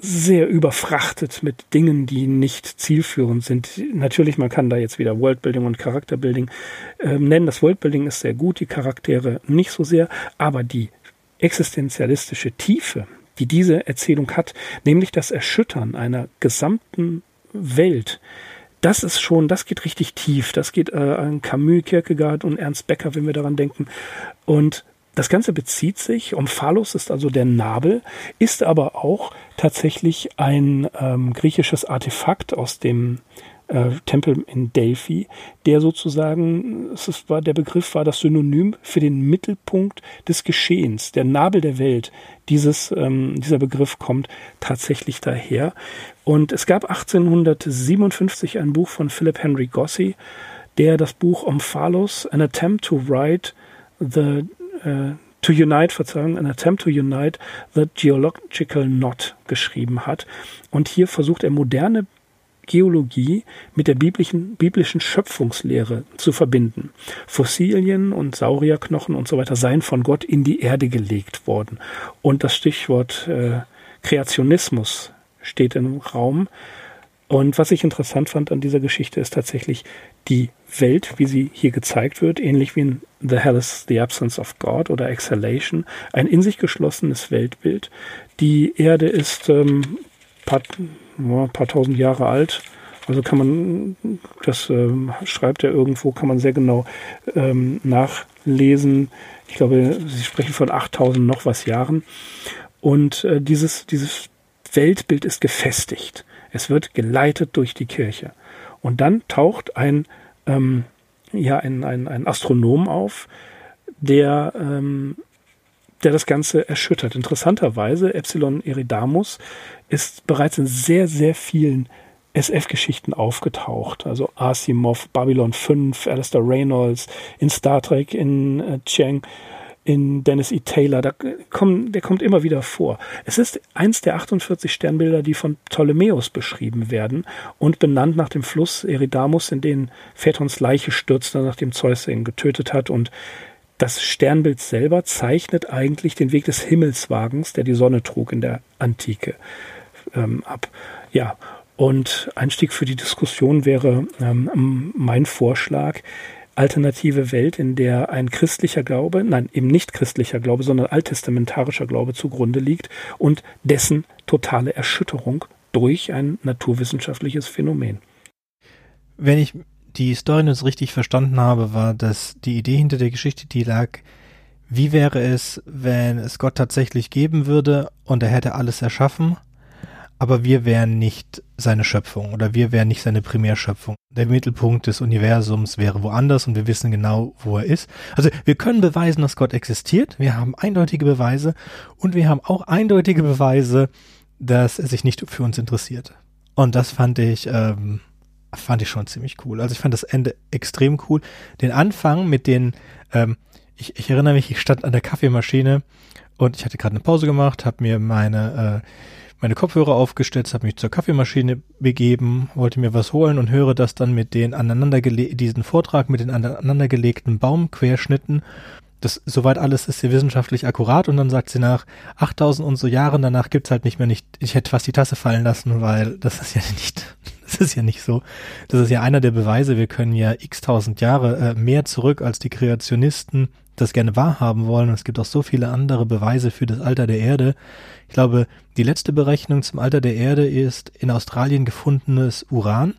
sehr überfrachtet mit Dingen, die nicht zielführend sind. Natürlich, man kann da jetzt wieder Worldbuilding und Charakterbuilding äh, nennen. Das Worldbuilding ist sehr gut, die Charaktere nicht so sehr, aber die existenzialistische Tiefe, die diese Erzählung hat, nämlich das Erschüttern einer gesamten Welt, das ist schon, das geht richtig tief. Das geht äh, an Camus, Kierkegaard und Ernst Becker, wenn wir daran denken. Und das Ganze bezieht sich, Omphalos ist also der Nabel, ist aber auch tatsächlich ein ähm, griechisches Artefakt aus dem äh, Tempel in Delphi, der sozusagen, es war, der Begriff war das Synonym für den Mittelpunkt des Geschehens, der Nabel der Welt. Dieses, ähm, dieser Begriff kommt tatsächlich daher. Und es gab 1857 ein Buch von Philip Henry Gossi, der das Buch Omphalos, An Attempt to Write the äh, to Unite, Verzeihung, an Attempt to Unite the Geological Knot geschrieben hat. Und hier versucht er moderne Geologie mit der biblischen, biblischen Schöpfungslehre zu verbinden. Fossilien und Saurierknochen und so weiter seien von Gott in die Erde gelegt worden. Und das Stichwort äh, Kreationismus steht im Raum. Und was ich interessant fand an dieser Geschichte ist tatsächlich die Welt, wie sie hier gezeigt wird, ähnlich wie in The Hell is the Absence of God oder Exhalation, ein in sich geschlossenes Weltbild. Die Erde ist ähm, paar, ja, paar tausend Jahre alt. Also kann man, das ähm, schreibt er irgendwo, kann man sehr genau ähm, nachlesen. Ich glaube, sie sprechen von 8000 noch was Jahren. Und äh, dieses, dieses Weltbild ist gefestigt. Es wird geleitet durch die Kirche. Und dann taucht ein, ähm, ja, ein, ein, ein Astronom auf, der, ähm, der das Ganze erschüttert. Interessanterweise, Epsilon Eridamus ist bereits in sehr, sehr vielen SF-Geschichten aufgetaucht. Also Asimov, Babylon 5, Alistair Reynolds, in Star Trek, in äh, Chang in Dennis E. Taylor, da kommen, der kommt immer wieder vor. Es ist eins der 48 Sternbilder, die von Ptolemäus beschrieben werden und benannt nach dem Fluss Eridamus, in den Phaetons Leiche stürzte, nachdem Zeus ihn getötet hat. Und das Sternbild selber zeichnet eigentlich den Weg des Himmelswagens, der die Sonne trug in der Antike, ähm, ab. Ja, und Einstieg für die Diskussion wäre ähm, mein Vorschlag, alternative Welt, in der ein christlicher Glaube, nein, eben nicht christlicher Glaube, sondern alttestamentarischer Glaube zugrunde liegt und dessen totale Erschütterung durch ein naturwissenschaftliches Phänomen. Wenn ich die Story jetzt richtig verstanden habe, war dass die Idee hinter der Geschichte, die lag, wie wäre es, wenn es Gott tatsächlich geben würde und er hätte alles erschaffen aber wir wären nicht seine Schöpfung oder wir wären nicht seine Primärschöpfung. Der Mittelpunkt des Universums wäre woanders und wir wissen genau, wo er ist. Also wir können beweisen, dass Gott existiert. Wir haben eindeutige Beweise und wir haben auch eindeutige Beweise, dass er sich nicht für uns interessiert. Und das fand ich, ähm, fand ich schon ziemlich cool. Also ich fand das Ende extrem cool. Den Anfang mit den, ähm, ich, ich erinnere mich, ich stand an der Kaffeemaschine und ich hatte gerade eine Pause gemacht, habe mir meine äh, meine Kopfhörer aufgestellt, habe mich zur Kaffeemaschine begeben, wollte mir was holen und höre das dann mit den aneinandergele diesen Vortrag mit den aneinandergelegten Baumquerschnitten. Das soweit alles ist sie wissenschaftlich akkurat und dann sagt sie nach 8000 und so Jahren danach gibt's halt nicht mehr nicht ich hätte fast die Tasse fallen lassen, weil das ist ja nicht das ist ja nicht so. Das ist ja einer der Beweise, wir können ja x tausend Jahre äh, mehr zurück als die Kreationisten das gerne wahrhaben wollen. Es gibt auch so viele andere Beweise für das Alter der Erde. Ich glaube, die letzte Berechnung zum Alter der Erde ist in Australien gefundenes Uran.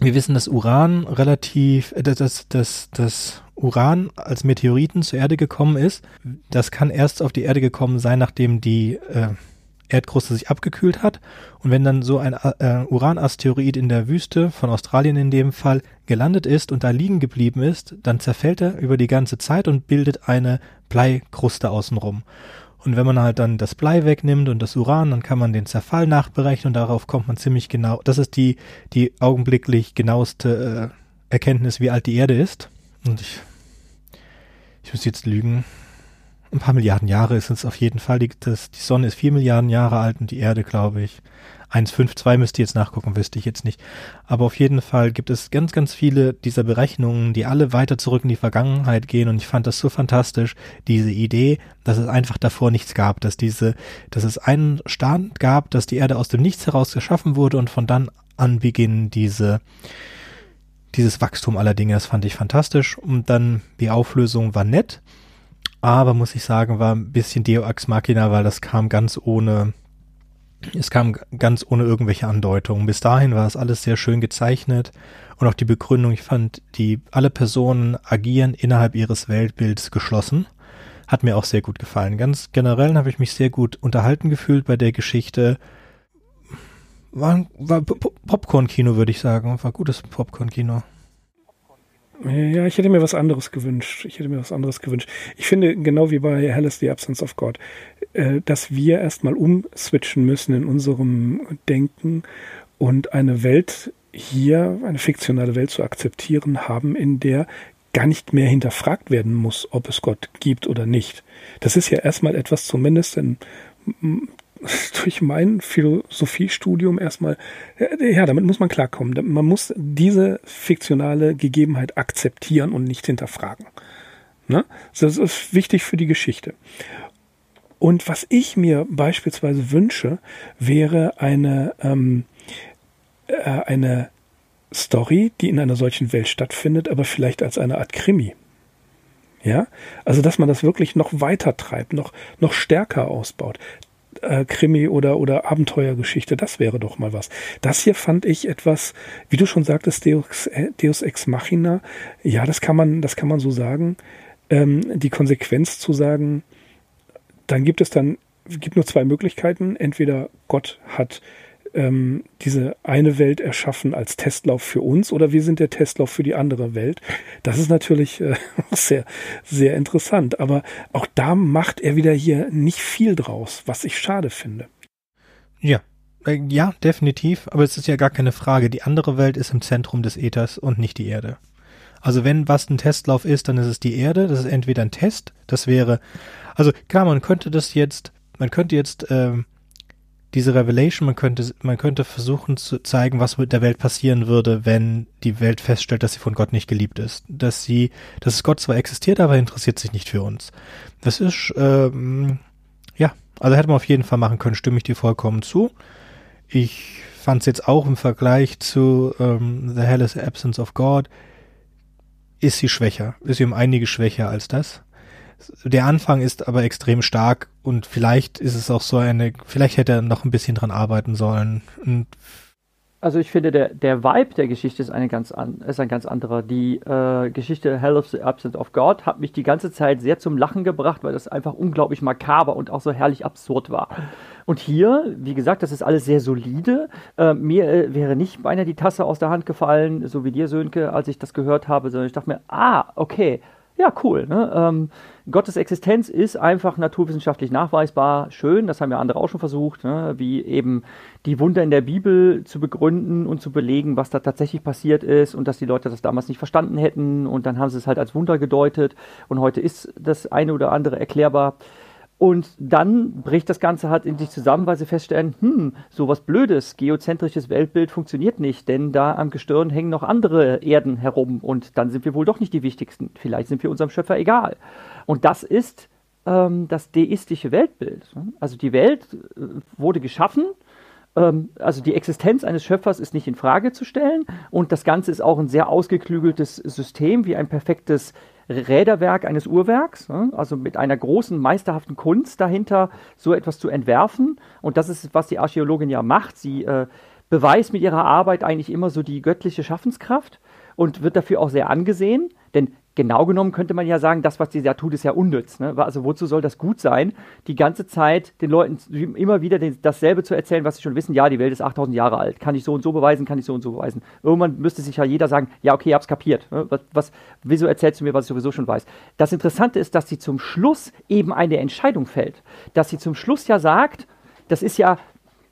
Wir wissen, dass Uran relativ, äh, dass das, das Uran als Meteoriten zur Erde gekommen ist. Das kann erst auf die Erde gekommen sein, nachdem die äh, Erdkruste sich abgekühlt hat. Und wenn dann so ein äh, Uranasteroid in der Wüste von Australien in dem Fall gelandet ist und da liegen geblieben ist, dann zerfällt er über die ganze Zeit und bildet eine Bleikruste außenrum. Und wenn man halt dann das Blei wegnimmt und das Uran, dann kann man den Zerfall nachberechnen und darauf kommt man ziemlich genau. Das ist die, die augenblicklich genaueste äh, Erkenntnis, wie alt die Erde ist. Und ich, ich muss jetzt lügen ein paar Milliarden Jahre ist es auf jeden Fall. Die, das, die Sonne ist vier Milliarden Jahre alt und die Erde, glaube ich, 1,52 müsste ich jetzt nachgucken, wüsste ich jetzt nicht. Aber auf jeden Fall gibt es ganz, ganz viele dieser Berechnungen, die alle weiter zurück in die Vergangenheit gehen und ich fand das so fantastisch, diese Idee, dass es einfach davor nichts gab, dass diese, dass es einen Stand gab, dass die Erde aus dem Nichts heraus geschaffen wurde und von dann an beginnen diese, dieses Wachstum aller Dinge, das fand ich fantastisch und dann die Auflösung war nett aber muss ich sagen, war ein bisschen Deo Ex Machina, weil das kam ganz ohne, es kam ganz ohne irgendwelche Andeutungen. Bis dahin war es alles sehr schön gezeichnet und auch die Begründung, ich fand, die alle Personen agieren innerhalb ihres Weltbilds geschlossen. Hat mir auch sehr gut gefallen. Ganz generell habe ich mich sehr gut unterhalten gefühlt bei der Geschichte. War, war Popcorn-Kino, würde ich sagen. War gutes Popcorn-Kino. Ja, ich hätte mir was anderes gewünscht. Ich hätte mir was anderes gewünscht. Ich finde, genau wie bei Hell is the Absence of God, äh, dass wir erstmal umswitchen müssen in unserem Denken und eine Welt hier, eine fiktionale Welt zu akzeptieren haben, in der gar nicht mehr hinterfragt werden muss, ob es Gott gibt oder nicht. Das ist ja erstmal etwas zumindest in durch mein Philosophiestudium erstmal, ja, damit muss man klarkommen. Man muss diese fiktionale Gegebenheit akzeptieren und nicht hinterfragen. Ne? Das ist wichtig für die Geschichte. Und was ich mir beispielsweise wünsche, wäre eine, ähm, äh, eine Story, die in einer solchen Welt stattfindet, aber vielleicht als eine Art Krimi. Ja, also dass man das wirklich noch weiter treibt, noch, noch stärker ausbaut äh, Krimi oder, oder Abenteuergeschichte, das wäre doch mal was. Das hier fand ich etwas, wie du schon sagtest, Deus, äh, Deus Ex Machina. Ja, das kann man, das kann man so sagen. Ähm, die Konsequenz zu sagen, dann gibt es dann, gibt nur zwei Möglichkeiten. Entweder Gott hat ähm, diese eine Welt erschaffen als Testlauf für uns oder wir sind der Testlauf für die andere Welt. Das ist natürlich äh, sehr, sehr interessant. Aber auch da macht er wieder hier nicht viel draus, was ich schade finde. Ja, äh, ja, definitiv. Aber es ist ja gar keine Frage. Die andere Welt ist im Zentrum des Äthers und nicht die Erde. Also wenn was ein Testlauf ist, dann ist es die Erde. Das ist entweder ein Test. Das wäre, also klar, man könnte das jetzt, man könnte jetzt ähm, diese Revelation, man könnte, man könnte versuchen zu zeigen, was mit der Welt passieren würde, wenn die Welt feststellt, dass sie von Gott nicht geliebt ist. Dass sie, dass Gott zwar existiert, aber interessiert sich nicht für uns. Das ist, ähm, ja, also hätte man auf jeden Fall machen können, stimme ich dir vollkommen zu. Ich fand es jetzt auch im Vergleich zu ähm, The Hell is the Absence of God, ist sie schwächer, ist sie um einige schwächer als das. Der Anfang ist aber extrem stark und vielleicht ist es auch so eine, vielleicht hätte er noch ein bisschen dran arbeiten sollen. Und also ich finde, der, der Vibe der Geschichte ist, eine ganz an, ist ein ganz anderer. Die äh, Geschichte Hell of the Absence of God hat mich die ganze Zeit sehr zum Lachen gebracht, weil das einfach unglaublich makaber und auch so herrlich absurd war. Und hier, wie gesagt, das ist alles sehr solide. Äh, mir äh, wäre nicht beinahe die Tasse aus der Hand gefallen, so wie dir, Sönke, als ich das gehört habe, sondern ich dachte mir, ah, okay, ja, cool. Ne? Ähm, Gottes Existenz ist einfach naturwissenschaftlich nachweisbar. Schön, das haben ja andere auch schon versucht, ne? wie eben die Wunder in der Bibel zu begründen und zu belegen, was da tatsächlich passiert ist und dass die Leute das damals nicht verstanden hätten und dann haben sie es halt als Wunder gedeutet und heute ist das eine oder andere erklärbar. Und dann bricht das Ganze halt in sich zusammen, weil sie feststellen, hm, sowas Blödes, geozentrisches Weltbild funktioniert nicht, denn da am Gestirn hängen noch andere Erden herum und dann sind wir wohl doch nicht die wichtigsten. Vielleicht sind wir unserem Schöpfer egal. Und das ist ähm, das deistische Weltbild. Also die Welt äh, wurde geschaffen, ähm, also die Existenz eines Schöpfers ist nicht in Frage zu stellen und das Ganze ist auch ein sehr ausgeklügeltes System, wie ein perfektes Räderwerk eines Uhrwerks, ne? also mit einer großen, meisterhaften Kunst dahinter, so etwas zu entwerfen. Und das ist, was die Archäologin ja macht. Sie äh, beweist mit ihrer Arbeit eigentlich immer so die göttliche Schaffenskraft und wird dafür auch sehr angesehen. Denn genau genommen könnte man ja sagen, das, was sie da tut, ist ja unnütz. Ne? Also wozu soll das gut sein, die ganze Zeit den Leuten immer wieder dasselbe zu erzählen, was sie schon wissen, ja, die Welt ist 8000 Jahre alt, kann ich so und so beweisen, kann ich so und so beweisen. Irgendwann müsste sich ja jeder sagen, ja, okay, ich hab's kapiert. Ne? Was, was, wieso erzählst du mir, was ich sowieso schon weiß? Das Interessante ist, dass sie zum Schluss eben eine Entscheidung fällt. Dass sie zum Schluss ja sagt, das ist ja,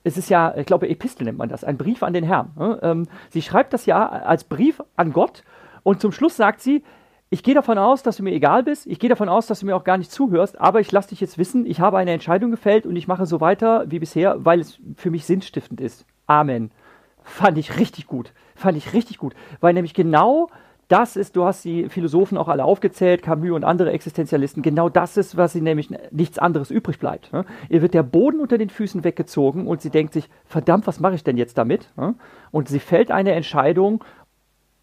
es ist ja, ich glaube, Epistel nennt man das, ein Brief an den Herrn. Ne? Ähm, sie schreibt das ja als Brief an Gott und zum Schluss sagt sie, ich gehe davon aus, dass du mir egal bist. Ich gehe davon aus, dass du mir auch gar nicht zuhörst. Aber ich lasse dich jetzt wissen, ich habe eine Entscheidung gefällt und ich mache so weiter wie bisher, weil es für mich sinnstiftend ist. Amen. Fand ich richtig gut. Fand ich richtig gut. Weil nämlich genau das ist, du hast die Philosophen auch alle aufgezählt, Camus und andere Existenzialisten, genau das ist, was sie nämlich nichts anderes übrig bleibt. Ne? Ihr wird der Boden unter den Füßen weggezogen und sie denkt sich, verdammt, was mache ich denn jetzt damit? Ne? Und sie fällt eine Entscheidung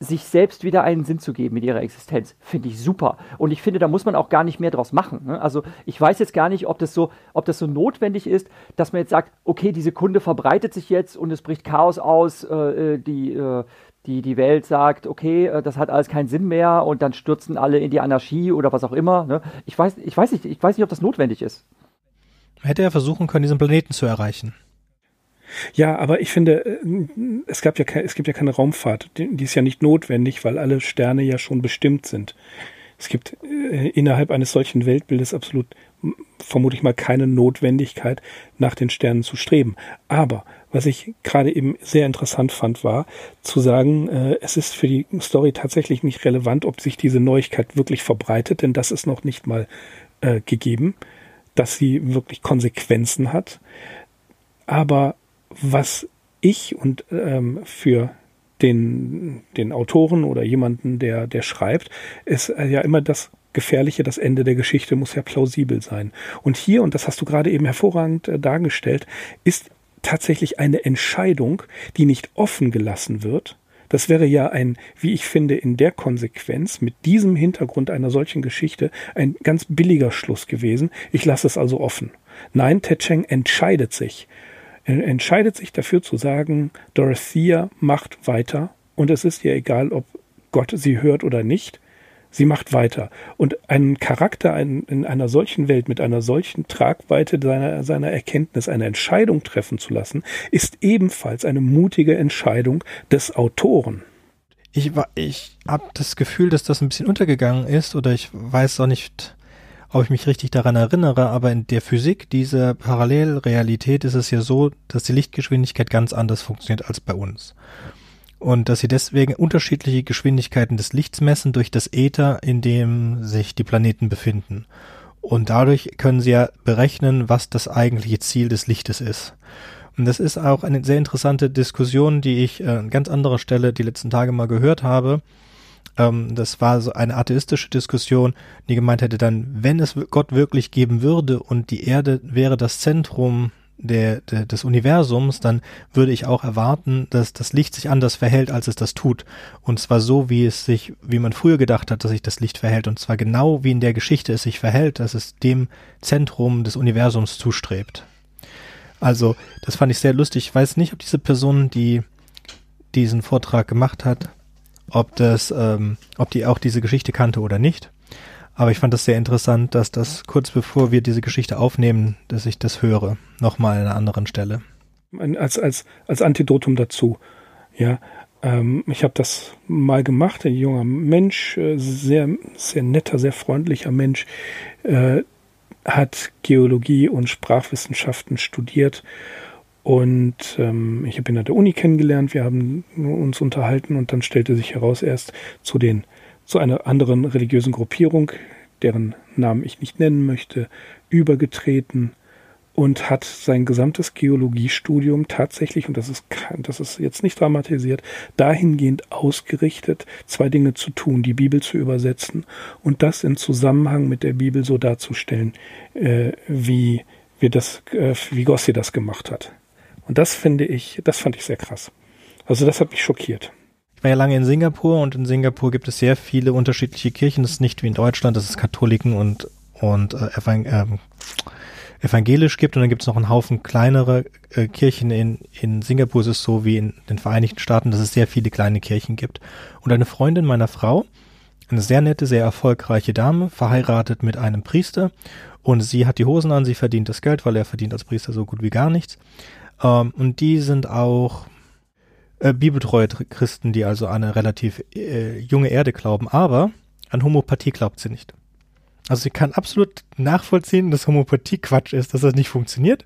sich selbst wieder einen Sinn zu geben in ihrer Existenz, finde ich super. Und ich finde, da muss man auch gar nicht mehr draus machen. Ne? Also ich weiß jetzt gar nicht, ob das so, ob das so notwendig ist, dass man jetzt sagt, okay, diese Kunde verbreitet sich jetzt und es bricht Chaos aus, äh, äh die, äh, die, die Welt sagt, okay, äh, das hat alles keinen Sinn mehr und dann stürzen alle in die Anarchie oder was auch immer. Ne? Ich weiß, ich weiß nicht, ich weiß nicht, ob das notwendig ist. Hätte er versuchen können, diesen Planeten zu erreichen. Ja, aber ich finde, äh, es gab ja es gibt ja keine Raumfahrt. Die ist ja nicht notwendig, weil alle Sterne ja schon bestimmt sind. Es gibt äh, innerhalb eines solchen Weltbildes absolut vermute ich mal keine Notwendigkeit, nach den Sternen zu streben. Aber was ich gerade eben sehr interessant fand, war zu sagen, äh, es ist für die Story tatsächlich nicht relevant, ob sich diese Neuigkeit wirklich verbreitet, denn das ist noch nicht mal äh, gegeben, dass sie wirklich Konsequenzen hat. Aber was ich und ähm, für den, den Autoren oder jemanden, der, der schreibt, ist ja immer das Gefährliche, das Ende der Geschichte muss ja plausibel sein. Und hier, und das hast du gerade eben hervorragend äh, dargestellt, ist tatsächlich eine Entscheidung, die nicht offen gelassen wird. Das wäre ja ein, wie ich finde, in der Konsequenz mit diesem Hintergrund einer solchen Geschichte ein ganz billiger Schluss gewesen. Ich lasse es also offen. Nein, Tetcheng entscheidet sich entscheidet sich dafür zu sagen, Dorothea macht weiter und es ist ihr egal, ob Gott sie hört oder nicht. Sie macht weiter. Und einen Charakter in, einer solchen Welt mit einer solchen Tragweite seiner, seiner Erkenntnis eine Entscheidung treffen zu lassen, ist ebenfalls eine mutige Entscheidung des Autoren. Ich, ich habe das Gefühl, dass das ein bisschen untergegangen ist oder ich weiß auch nicht, ob ich mich richtig daran erinnere, aber in der Physik dieser Parallelrealität ist es ja so, dass die Lichtgeschwindigkeit ganz anders funktioniert als bei uns. Und dass sie deswegen unterschiedliche Geschwindigkeiten des Lichts messen durch das Äther, in dem sich die Planeten befinden. Und dadurch können sie ja berechnen, was das eigentliche Ziel des Lichtes ist. Und das ist auch eine sehr interessante Diskussion, die ich äh, an ganz anderer Stelle die letzten Tage mal gehört habe, ähm, das war so eine atheistische Diskussion, die gemeint hätte dann, wenn es Gott wirklich geben würde und die Erde wäre das Zentrum der, der, des Universums, dann würde ich auch erwarten, dass das Licht sich anders verhält, als es das tut. Und zwar so, wie es sich, wie man früher gedacht hat, dass sich das Licht verhält. Und zwar genau wie in der Geschichte es sich verhält, dass es dem Zentrum des Universums zustrebt. Also, das fand ich sehr lustig. Ich weiß nicht, ob diese Person, die diesen Vortrag gemacht hat, ob das, ähm, ob die auch diese Geschichte kannte oder nicht. Aber ich fand das sehr interessant, dass das kurz bevor wir diese Geschichte aufnehmen, dass ich das höre, nochmal an einer anderen Stelle. Als, als, als Antidotum dazu, ja. Ähm, ich habe das mal gemacht, ein junger Mensch, äh, sehr, sehr netter, sehr freundlicher Mensch, äh, hat Geologie und Sprachwissenschaften studiert und ähm, ich habe ihn an der Uni kennengelernt, wir haben uns unterhalten und dann stellte sich heraus, erst zu den zu einer anderen religiösen Gruppierung, deren Namen ich nicht nennen möchte, übergetreten und hat sein gesamtes Geologiestudium tatsächlich, und das ist, das ist jetzt nicht dramatisiert, dahingehend ausgerichtet, zwei Dinge zu tun, die Bibel zu übersetzen und das in Zusammenhang mit der Bibel so darzustellen, äh, wie, wie, das, äh, wie Gossi das gemacht hat. Und das finde ich, das fand ich sehr krass. Also das hat mich schockiert. war ja lange in Singapur und in Singapur gibt es sehr viele unterschiedliche Kirchen. Das ist nicht wie in Deutschland, dass es Katholiken und, und äh, Evang äh, evangelisch gibt und dann gibt es noch einen Haufen kleinere äh, Kirchen. In, in Singapur ist es so wie in den Vereinigten Staaten, dass es sehr viele kleine Kirchen gibt. Und eine Freundin meiner Frau, eine sehr nette, sehr erfolgreiche Dame, verheiratet mit einem Priester und sie hat die Hosen an, sie verdient das Geld, weil er verdient als Priester so gut wie gar nichts. Ähm, und die sind auch äh, bibeltreue Christen, die also an eine relativ äh, junge Erde glauben, aber an Homopathie glaubt sie nicht. Also sie kann absolut nachvollziehen, dass Homopathie Quatsch ist, dass das nicht funktioniert,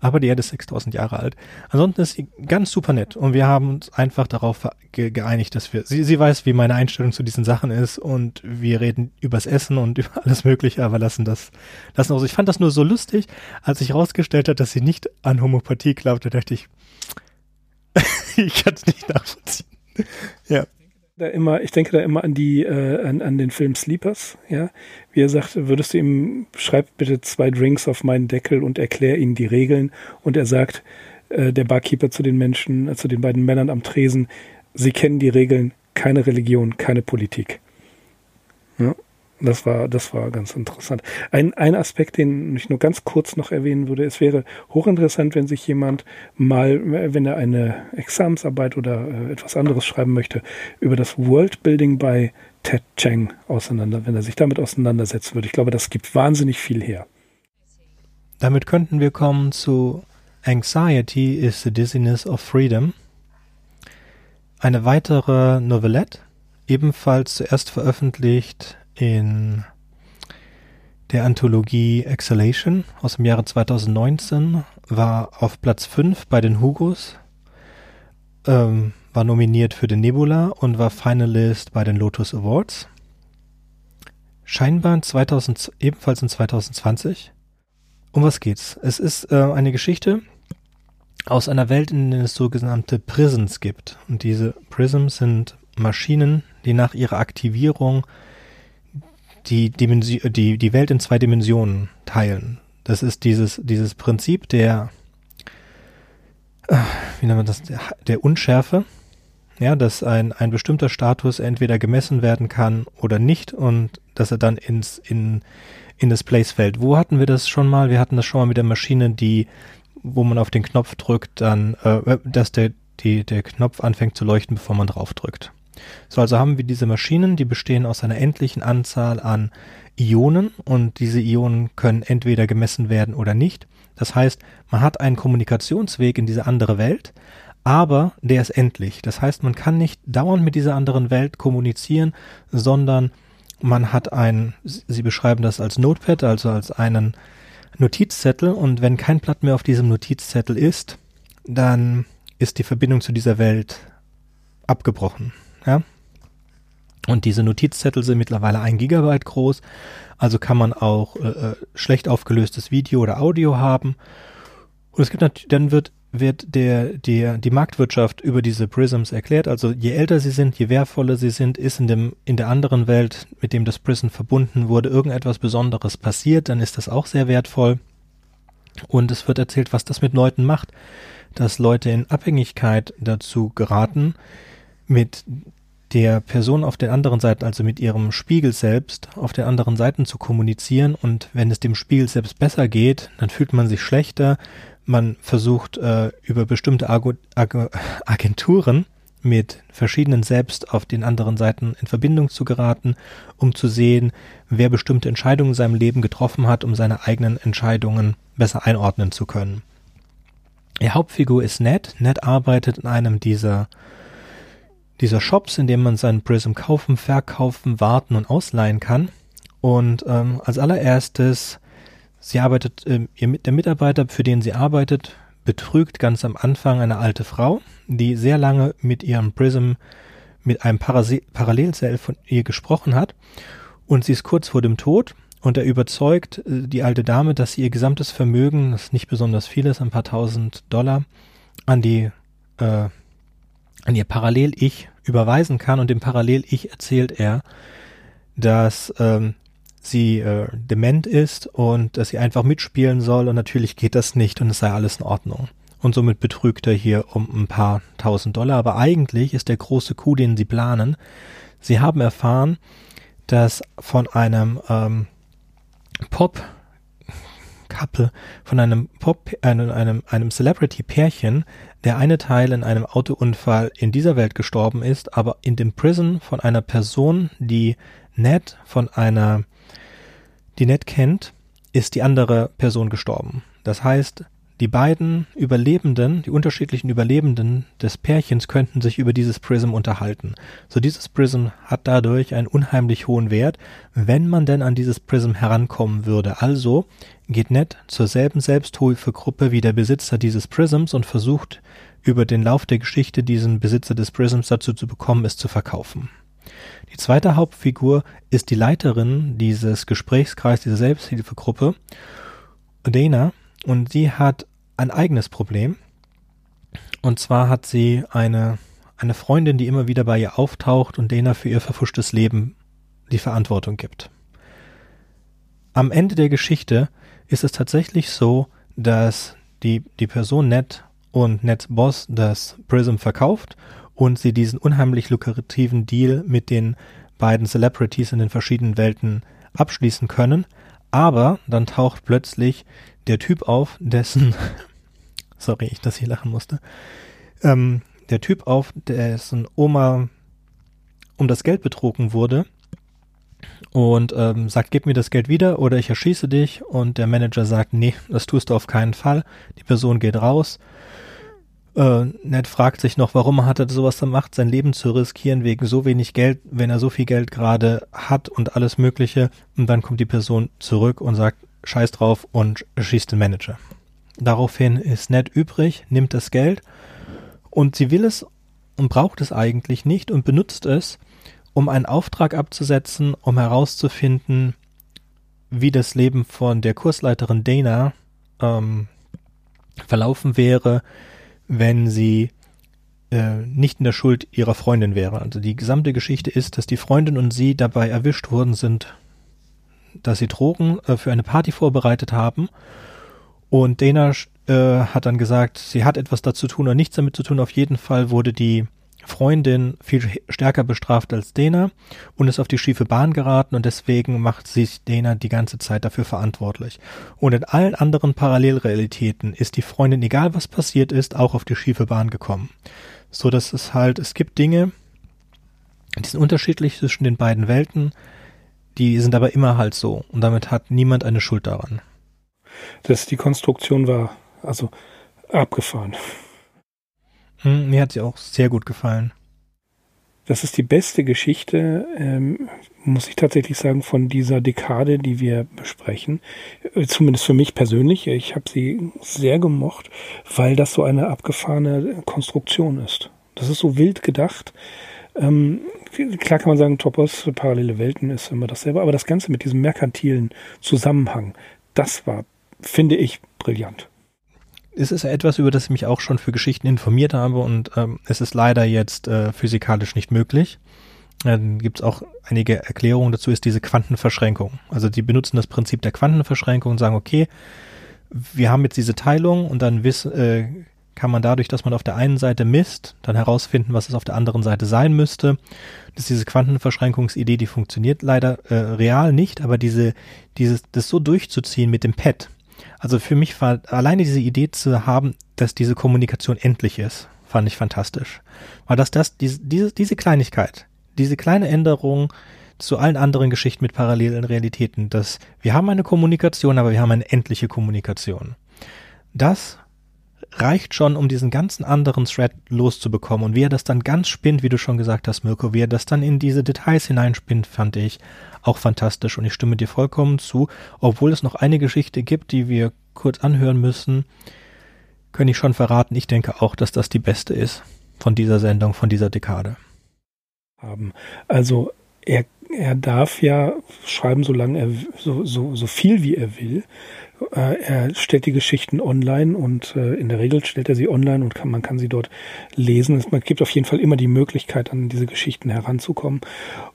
aber die Erde ist 6000 Jahre alt. Ansonsten ist sie ganz super nett und wir haben uns einfach darauf ge geeinigt, dass wir, sie, sie weiß, wie meine Einstellung zu diesen Sachen ist und wir reden übers Essen und über alles Mögliche, aber lassen das, lassen also ich fand das nur so lustig, als ich herausgestellt hat, dass sie nicht an Homopathie glaubt, da dachte ich, ich kann es nicht nachvollziehen. ja. Da immer, ich denke da immer an die, äh, an, an den Film Sleepers, ja. Wie er sagt, würdest du ihm, schreib bitte zwei Drinks auf meinen Deckel und erklär ihnen die Regeln. Und er sagt, äh, der Barkeeper zu den Menschen, äh, zu den beiden Männern am Tresen, sie kennen die Regeln, keine Religion, keine Politik. Ja. Das war, das war ganz interessant. Ein, ein Aspekt, den ich nur ganz kurz noch erwähnen würde, es wäre hochinteressant, wenn sich jemand mal, wenn er eine Examensarbeit oder äh, etwas anderes schreiben möchte, über das Worldbuilding bei Ted Cheng auseinander, wenn er sich damit auseinandersetzen würde. Ich glaube, das gibt wahnsinnig viel her. Damit könnten wir kommen zu Anxiety is the Dizziness of Freedom. Eine weitere Novelette, ebenfalls zuerst veröffentlicht in der Anthologie Exhalation aus dem Jahre 2019, war auf Platz 5 bei den Hugos, ähm, war nominiert für den Nebula und war Finalist bei den Lotus Awards. Scheinbar 2000, ebenfalls in 2020. Um was geht's? Es ist äh, eine Geschichte aus einer Welt, in der es sogenannte Prisms gibt. Und diese Prisms sind Maschinen, die nach ihrer Aktivierung die, Dimension, die, die Welt in zwei Dimensionen teilen. Das ist dieses, dieses Prinzip der, äh, wie nennt man das, der, der Unschärfe. Ja, dass ein, ein bestimmter Status entweder gemessen werden kann oder nicht und dass er dann ins, in, in das Place fällt. Wo hatten wir das schon mal? Wir hatten das schon mal mit der Maschine, die, wo man auf den Knopf drückt, dann, äh, dass der, die, der Knopf anfängt zu leuchten, bevor man drauf drückt. So, also haben wir diese Maschinen, die bestehen aus einer endlichen Anzahl an Ionen und diese Ionen können entweder gemessen werden oder nicht. Das heißt, man hat einen Kommunikationsweg in diese andere Welt, aber der ist endlich. Das heißt, man kann nicht dauernd mit dieser anderen Welt kommunizieren, sondern man hat ein, Sie beschreiben das als Notepad, also als einen Notizzettel und wenn kein Blatt mehr auf diesem Notizzettel ist, dann ist die Verbindung zu dieser Welt abgebrochen. Ja? Und diese Notizzettel sind mittlerweile ein Gigabyte groß, also kann man auch äh, äh schlecht aufgelöstes Video oder Audio haben. Und es gibt dann wird wird der, der, die Marktwirtschaft über diese Prisms erklärt. Also je älter sie sind, je wertvoller sie sind, ist in dem, in der anderen Welt, mit dem das Prism verbunden wurde, irgendetwas Besonderes passiert, dann ist das auch sehr wertvoll. Und es wird erzählt, was das mit Leuten macht, dass Leute in Abhängigkeit dazu geraten, mit der Person auf der anderen Seite, also mit ihrem Spiegel selbst, auf der anderen Seite zu kommunizieren. Und wenn es dem Spiegel selbst besser geht, dann fühlt man sich schlechter. Man versucht äh, über bestimmte Ag Ag Agenturen mit verschiedenen Selbst auf den anderen Seiten in Verbindung zu geraten, um zu sehen, wer bestimmte Entscheidungen in seinem Leben getroffen hat, um seine eigenen Entscheidungen besser einordnen zu können. Die Hauptfigur ist Ned. Ned arbeitet in einem dieser dieser Shops, in dem man seinen Prism kaufen, verkaufen, warten und ausleihen kann. Und ähm, als allererstes, sie arbeitet, äh, ihr, der Mitarbeiter, für den sie arbeitet, betrügt ganz am Anfang eine alte Frau, die sehr lange mit ihrem Prism, mit einem Parase Parallelsell von ihr gesprochen hat. Und sie ist kurz vor dem Tod und er überzeugt äh, die alte Dame, dass sie ihr gesamtes Vermögen, das nicht besonders viel ist, ein paar tausend Dollar, an die äh, an ihr Parallel-Ich überweisen kann und dem Parallel-Ich erzählt er, dass ähm, sie äh, dement ist und dass sie einfach mitspielen soll und natürlich geht das nicht und es sei alles in Ordnung. und somit betrügt er hier um ein paar tausend Dollar. Aber eigentlich ist der große Coup, den sie planen. Sie haben erfahren, dass von einem ähm, Pop Couple, von einem Pop, einem, einem, einem Celebrity-Pärchen, der eine Teil in einem Autounfall in dieser Welt gestorben ist, aber in dem Prison von einer Person, die Ned von einer, die Ned kennt, ist die andere Person gestorben. Das heißt, die beiden Überlebenden, die unterschiedlichen Überlebenden des Pärchens könnten sich über dieses Prism unterhalten. So dieses Prism hat dadurch einen unheimlich hohen Wert, wenn man denn an dieses Prism herankommen würde. Also geht Ned zur selben Selbsthilfegruppe wie der Besitzer dieses Prisms und versucht über den Lauf der Geschichte diesen Besitzer des Prisms dazu zu bekommen, es zu verkaufen. Die zweite Hauptfigur ist die Leiterin dieses Gesprächskreises, dieser Selbsthilfegruppe, Dana, und sie hat ein eigenes Problem. Und zwar hat sie eine, eine Freundin, die immer wieder bei ihr auftaucht und Dana für ihr verfuschtes Leben die Verantwortung gibt. Am Ende der Geschichte ist es tatsächlich so, dass die, die Person Ned und Neds Boss das Prism verkauft und sie diesen unheimlich lukrativen Deal mit den beiden Celebrities in den verschiedenen Welten abschließen können. Aber dann taucht plötzlich der Typ auf, dessen, sorry, ich das hier lachen musste, ähm, der Typ auf, dessen Oma um das Geld betrogen wurde und ähm, sagt, gib mir das Geld wieder oder ich erschieße dich und der Manager sagt, nee, das tust du auf keinen Fall. Die Person geht raus. Äh, Ned fragt sich noch, warum hat er sowas gemacht, sein Leben zu riskieren wegen so wenig Geld, wenn er so viel Geld gerade hat und alles Mögliche. Und dann kommt die Person zurück und sagt, scheiß drauf und schießt den Manager. Daraufhin ist Ned übrig, nimmt das Geld und sie will es und braucht es eigentlich nicht und benutzt es, um einen Auftrag abzusetzen, um herauszufinden, wie das Leben von der Kursleiterin Dana ähm, verlaufen wäre, wenn sie äh, nicht in der Schuld ihrer Freundin wäre. Also die gesamte Geschichte ist, dass die Freundin und sie dabei erwischt worden sind, dass sie Drogen äh, für eine Party vorbereitet haben. Und Dana äh, hat dann gesagt, sie hat etwas dazu tun oder nichts damit zu tun. Auf jeden Fall wurde die Freundin viel stärker bestraft als Dana und ist auf die schiefe Bahn geraten und deswegen macht sich Dana die ganze Zeit dafür verantwortlich. Und in allen anderen Parallelrealitäten ist die Freundin, egal was passiert ist, auch auf die schiefe Bahn gekommen. So dass es halt, es gibt Dinge, die sind unterschiedlich zwischen den beiden Welten, die sind aber immer halt so. Und damit hat niemand eine Schuld daran. Dass die Konstruktion war, also abgefahren. Hm, mir hat sie auch sehr gut gefallen. Das ist die beste Geschichte, ähm, muss ich tatsächlich sagen, von dieser Dekade, die wir besprechen. Äh, zumindest für mich persönlich. Ich habe sie sehr gemocht, weil das so eine abgefahrene Konstruktion ist. Das ist so wild gedacht. Ähm, klar kann man sagen, Topos, parallele Welten ist immer dasselbe, aber das Ganze mit diesem merkantilen Zusammenhang, das war, finde ich, brillant. Es ist etwas, über das ich mich auch schon für Geschichten informiert habe und ähm, es ist leider jetzt äh, physikalisch nicht möglich. Dann äh, gibt es auch einige Erklärungen dazu, ist diese Quantenverschränkung. Also die benutzen das Prinzip der Quantenverschränkung und sagen, okay, wir haben jetzt diese Teilung und dann wiss, äh, kann man dadurch, dass man auf der einen Seite misst, dann herausfinden, was es auf der anderen Seite sein müsste. Das ist diese Quantenverschränkungsidee, die funktioniert leider äh, real nicht, aber diese, dieses, das so durchzuziehen mit dem Pad. Also für mich war alleine diese Idee zu haben, dass diese Kommunikation endlich ist, fand ich fantastisch. Weil dass das, diese, diese, diese Kleinigkeit, diese kleine Änderung zu allen anderen Geschichten mit parallelen Realitäten, dass wir haben eine Kommunikation, aber wir haben eine endliche Kommunikation. Das reicht schon, um diesen ganzen anderen Thread loszubekommen. Und wie er das dann ganz spinnt, wie du schon gesagt hast, Mirko, wie er das dann in diese Details hineinspinnt, fand ich auch fantastisch. Und ich stimme dir vollkommen zu, obwohl es noch eine Geschichte gibt, die wir kurz anhören müssen, kann ich schon verraten, ich denke auch, dass das die beste ist von dieser Sendung, von dieser Dekade. Haben. Also er, er darf ja schreiben, solange er so, so, so viel wie er will. Äh, er stellt die Geschichten online und äh, in der Regel stellt er sie online und kann, man kann sie dort lesen. Es gibt auf jeden Fall immer die Möglichkeit, an diese Geschichten heranzukommen.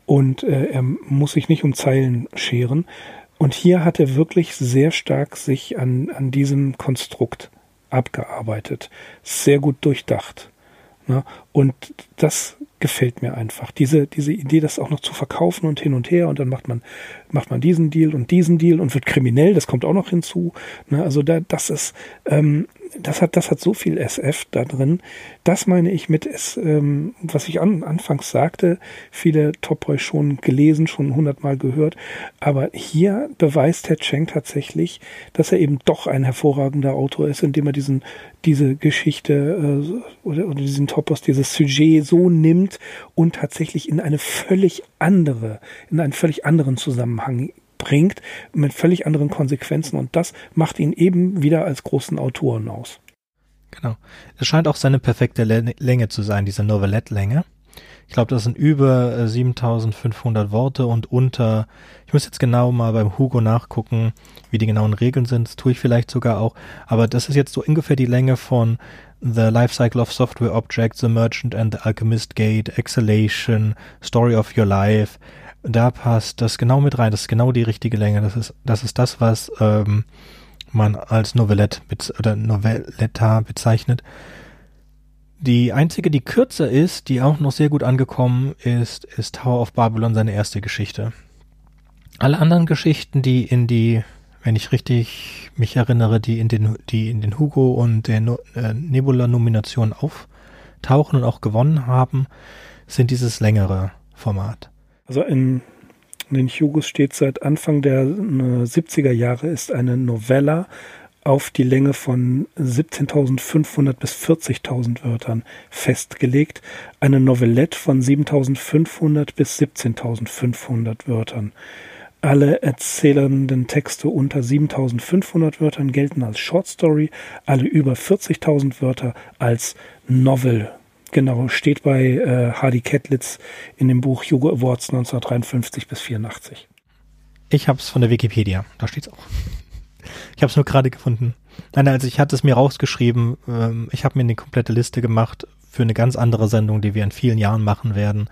Und äh, er muss sich nicht um Zeilen scheren. Und hier hat er wirklich sehr stark sich an, an diesem Konstrukt abgearbeitet, sehr gut durchdacht. Ne? Und das gefällt mir einfach. Diese, diese Idee, das auch noch zu verkaufen und hin und her und dann macht man, macht man diesen Deal und diesen Deal und wird kriminell, das kommt auch noch hinzu. Ne? Also da, das ist, ähm, das hat, das hat so viel SF da drin. Das meine ich mit, es, ähm, was ich an, anfangs sagte, viele Topoi schon gelesen, schon hundertmal gehört. Aber hier beweist Herr Cheng tatsächlich, dass er eben doch ein hervorragender Autor ist, indem er diesen, diese Geschichte äh, oder, oder diesen Topos, dieses Sujet so nimmt und tatsächlich in eine völlig andere, in einen völlig anderen Zusammenhang bringt, mit völlig anderen Konsequenzen. Und das macht ihn eben wieder als großen Autoren aus. Genau. Es scheint auch seine perfekte Länge zu sein, diese Novelette-Länge. Ich glaube, das sind über 7500 äh, Worte und unter, ich muss jetzt genau mal beim Hugo nachgucken, wie die genauen Regeln sind. Das tue ich vielleicht sogar auch. Aber das ist jetzt so ungefähr die Länge von The Life Cycle of Software Objects, The Merchant and the Alchemist Gate, Exhalation, Story of Your Life, da passt das genau mit rein. Das ist genau die richtige Länge. Das ist, das ist das, was ähm, man als Novellette oder Novelletta bezeichnet. Die einzige, die kürzer ist, die auch noch sehr gut angekommen ist, ist Tower of Babylon, seine erste Geschichte. Alle anderen Geschichten, die in die, wenn ich richtig mich erinnere, die in den, die in den Hugo und der no äh, Nebula-Nomination auftauchen und auch gewonnen haben, sind dieses längere Format. Also in, in den Hugos steht seit Anfang der 70er äh, Jahre ist eine Novella auf die Länge von 17.500 bis 40.000 Wörtern festgelegt. Eine Novellette von 7.500 bis 17.500 Wörtern. Alle erzählenden Texte unter 7.500 Wörtern gelten als Short Story, alle über 40.000 Wörter als Novel Genau, steht bei äh, Hardy Kettlitz in dem Buch Hugo Awards 1953 bis 84. Ich habe es von der Wikipedia, da steht's auch. Ich habe es nur gerade gefunden. Nein, also ich hatte es mir rausgeschrieben. Ähm, ich habe mir eine komplette Liste gemacht für eine ganz andere Sendung, die wir in vielen Jahren machen werden.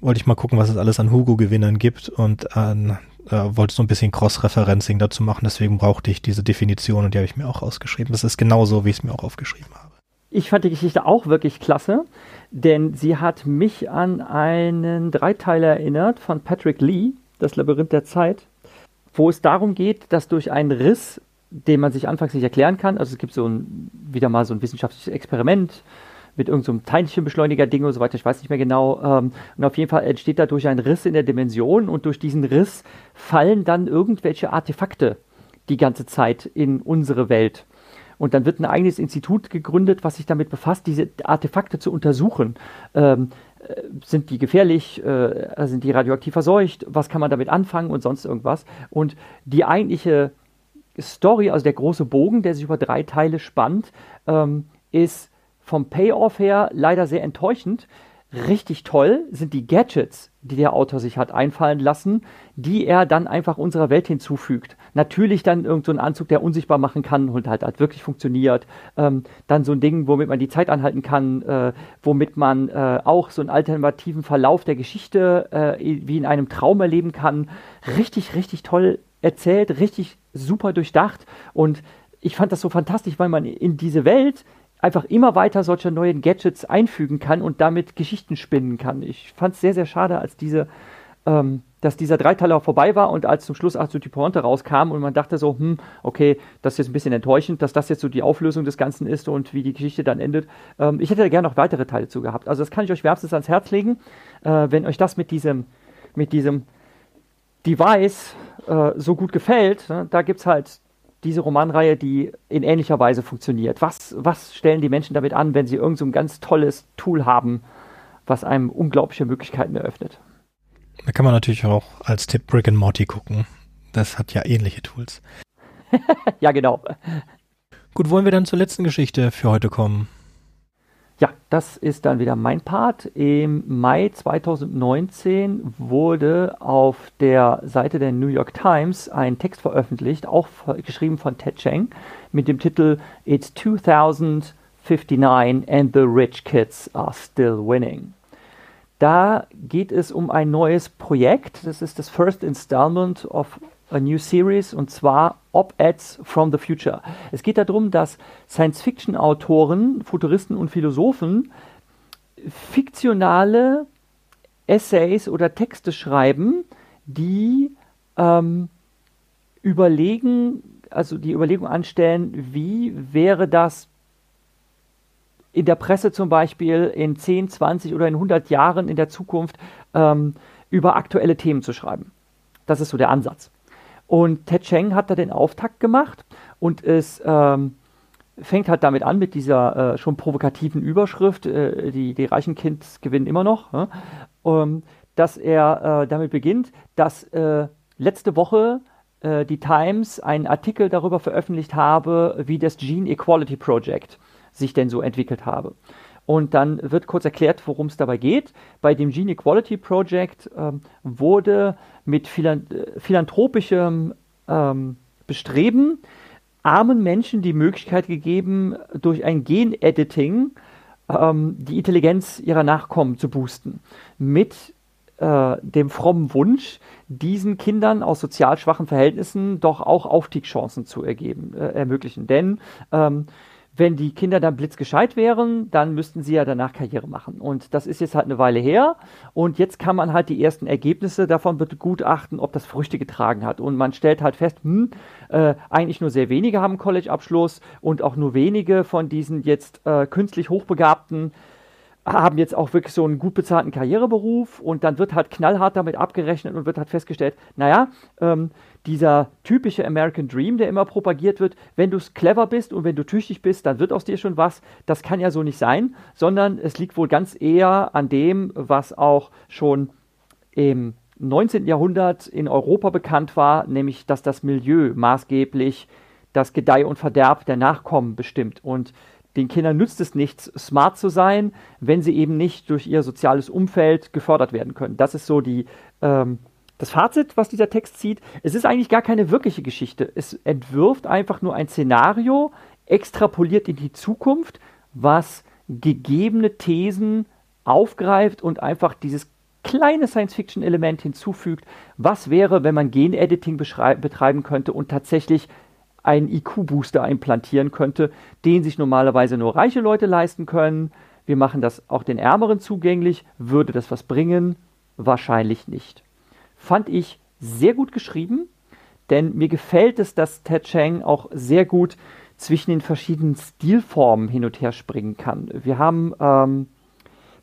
Wollte ich mal gucken, was es alles an Hugo-Gewinnern gibt und an, äh, wollte so ein bisschen Cross-Referencing dazu machen. Deswegen brauchte ich diese Definition und die habe ich mir auch rausgeschrieben. Das ist genauso, wie ich es mir auch aufgeschrieben habe. Ich fand die Geschichte auch wirklich klasse, denn sie hat mich an einen Dreiteiler erinnert von Patrick Lee, Das Labyrinth der Zeit, wo es darum geht, dass durch einen Riss, den man sich anfangs nicht erklären kann, also es gibt so ein, wieder mal so ein wissenschaftliches Experiment mit irgendeinem so Teilchenbeschleuniger-Ding und so weiter, ich weiß nicht mehr genau. Ähm, und auf jeden Fall entsteht dadurch ein Riss in der Dimension und durch diesen Riss fallen dann irgendwelche Artefakte die ganze Zeit in unsere Welt. Und dann wird ein eigenes Institut gegründet, was sich damit befasst, diese Artefakte zu untersuchen. Ähm, äh, sind die gefährlich? Äh, sind die radioaktiv verseucht? Was kann man damit anfangen und sonst irgendwas? Und die eigentliche Story, also der große Bogen, der sich über drei Teile spannt, ähm, ist vom Payoff her leider sehr enttäuschend. Richtig toll sind die Gadgets, die der Autor sich hat einfallen lassen, die er dann einfach unserer Welt hinzufügt. Natürlich dann irgendein so Anzug, der unsichtbar machen kann und halt, halt wirklich funktioniert. Ähm, dann so ein Ding, womit man die Zeit anhalten kann, äh, womit man äh, auch so einen alternativen Verlauf der Geschichte äh, wie in einem Traum erleben kann. Richtig, richtig toll erzählt, richtig super durchdacht und ich fand das so fantastisch, weil man in diese Welt einfach immer weiter solche neuen Gadgets einfügen kann und damit Geschichten spinnen kann. Ich fand es sehr, sehr schade, als diese, ähm, dass dieser Dreiteiler vorbei war und als zum Schluss Arthur Ponte rauskam und man dachte so, hm, okay, das ist jetzt ein bisschen enttäuschend, dass das jetzt so die Auflösung des Ganzen ist und wie die Geschichte dann endet. Ähm, ich hätte da gerne noch weitere Teile zu gehabt. Also das kann ich euch wärmstens ans Herz legen, äh, wenn euch das mit diesem, mit diesem Device äh, so gut gefällt. Ne? Da gibt es halt diese Romanreihe, die in ähnlicher Weise funktioniert? Was, was stellen die Menschen damit an, wenn sie irgend so ein ganz tolles Tool haben, was einem unglaubliche Möglichkeiten eröffnet? Da kann man natürlich auch als Tipp Brick and Morty gucken. Das hat ja ähnliche Tools. ja, genau. Gut, wollen wir dann zur letzten Geschichte für heute kommen? Ja, das ist dann wieder mein Part. Im Mai 2019 wurde auf der Seite der New York Times ein Text veröffentlicht, auch geschrieben von Ted Cheng, mit dem Titel It's 2059 and the rich kids are still winning. Da geht es um ein neues Projekt. Das ist das First Installment of a new series und zwar Op-Eds from the Future. Es geht darum, dass Science-Fiction-Autoren, Futuristen und Philosophen fiktionale Essays oder Texte schreiben, die ähm, überlegen, also die Überlegung anstellen, wie wäre das in der Presse zum Beispiel in 10, 20 oder in 100 Jahren in der Zukunft ähm, über aktuelle Themen zu schreiben. Das ist so der Ansatz. Und Ted Cheng hat da den Auftakt gemacht und es ähm, fängt halt damit an, mit dieser äh, schon provokativen Überschrift, äh, die, die reichen Kids gewinnen immer noch, äh, um, dass er äh, damit beginnt, dass äh, letzte Woche äh, die Times einen Artikel darüber veröffentlicht habe, wie das Gene Equality Project sich denn so entwickelt habe. Und dann wird kurz erklärt, worum es dabei geht. Bei dem Gene Equality Project ähm, wurde mit philanthropischem ähm, Bestreben armen Menschen die Möglichkeit gegeben, durch ein Gen-Editing ähm, die Intelligenz ihrer Nachkommen zu boosten. Mit äh, dem frommen Wunsch, diesen Kindern aus sozial schwachen Verhältnissen doch auch Aufstiegschancen zu ergeben, äh, ermöglichen. Denn ähm, wenn die Kinder dann blitzgescheit wären, dann müssten sie ja danach Karriere machen. Und das ist jetzt halt eine Weile her. Und jetzt kann man halt die ersten Ergebnisse davon begutachten, ob das Früchte getragen hat. Und man stellt halt fest, hm, äh, eigentlich nur sehr wenige haben College-Abschluss und auch nur wenige von diesen jetzt äh, künstlich Hochbegabten haben jetzt auch wirklich so einen gut bezahlten Karriereberuf und dann wird halt knallhart damit abgerechnet und wird halt festgestellt, naja, ähm, dieser typische American Dream, der immer propagiert wird, wenn du clever bist und wenn du tüchtig bist, dann wird aus dir schon was, das kann ja so nicht sein, sondern es liegt wohl ganz eher an dem, was auch schon im 19. Jahrhundert in Europa bekannt war, nämlich dass das Milieu maßgeblich das Gedeih und Verderb der Nachkommen bestimmt und den Kindern nützt es nichts, smart zu sein, wenn sie eben nicht durch ihr soziales Umfeld gefördert werden können. Das ist so die, ähm, das Fazit, was dieser Text zieht. Es ist eigentlich gar keine wirkliche Geschichte. Es entwirft einfach nur ein Szenario, extrapoliert in die Zukunft, was gegebene Thesen aufgreift und einfach dieses kleine Science-Fiction-Element hinzufügt. Was wäre, wenn man Gen-Editing betreiben könnte und tatsächlich einen IQ-Booster implantieren könnte, den sich normalerweise nur reiche Leute leisten können. Wir machen das auch den Ärmeren zugänglich. Würde das was bringen? Wahrscheinlich nicht. Fand ich sehr gut geschrieben, denn mir gefällt es, dass Ted Chang auch sehr gut zwischen den verschiedenen Stilformen hin und her springen kann. Wir haben ähm,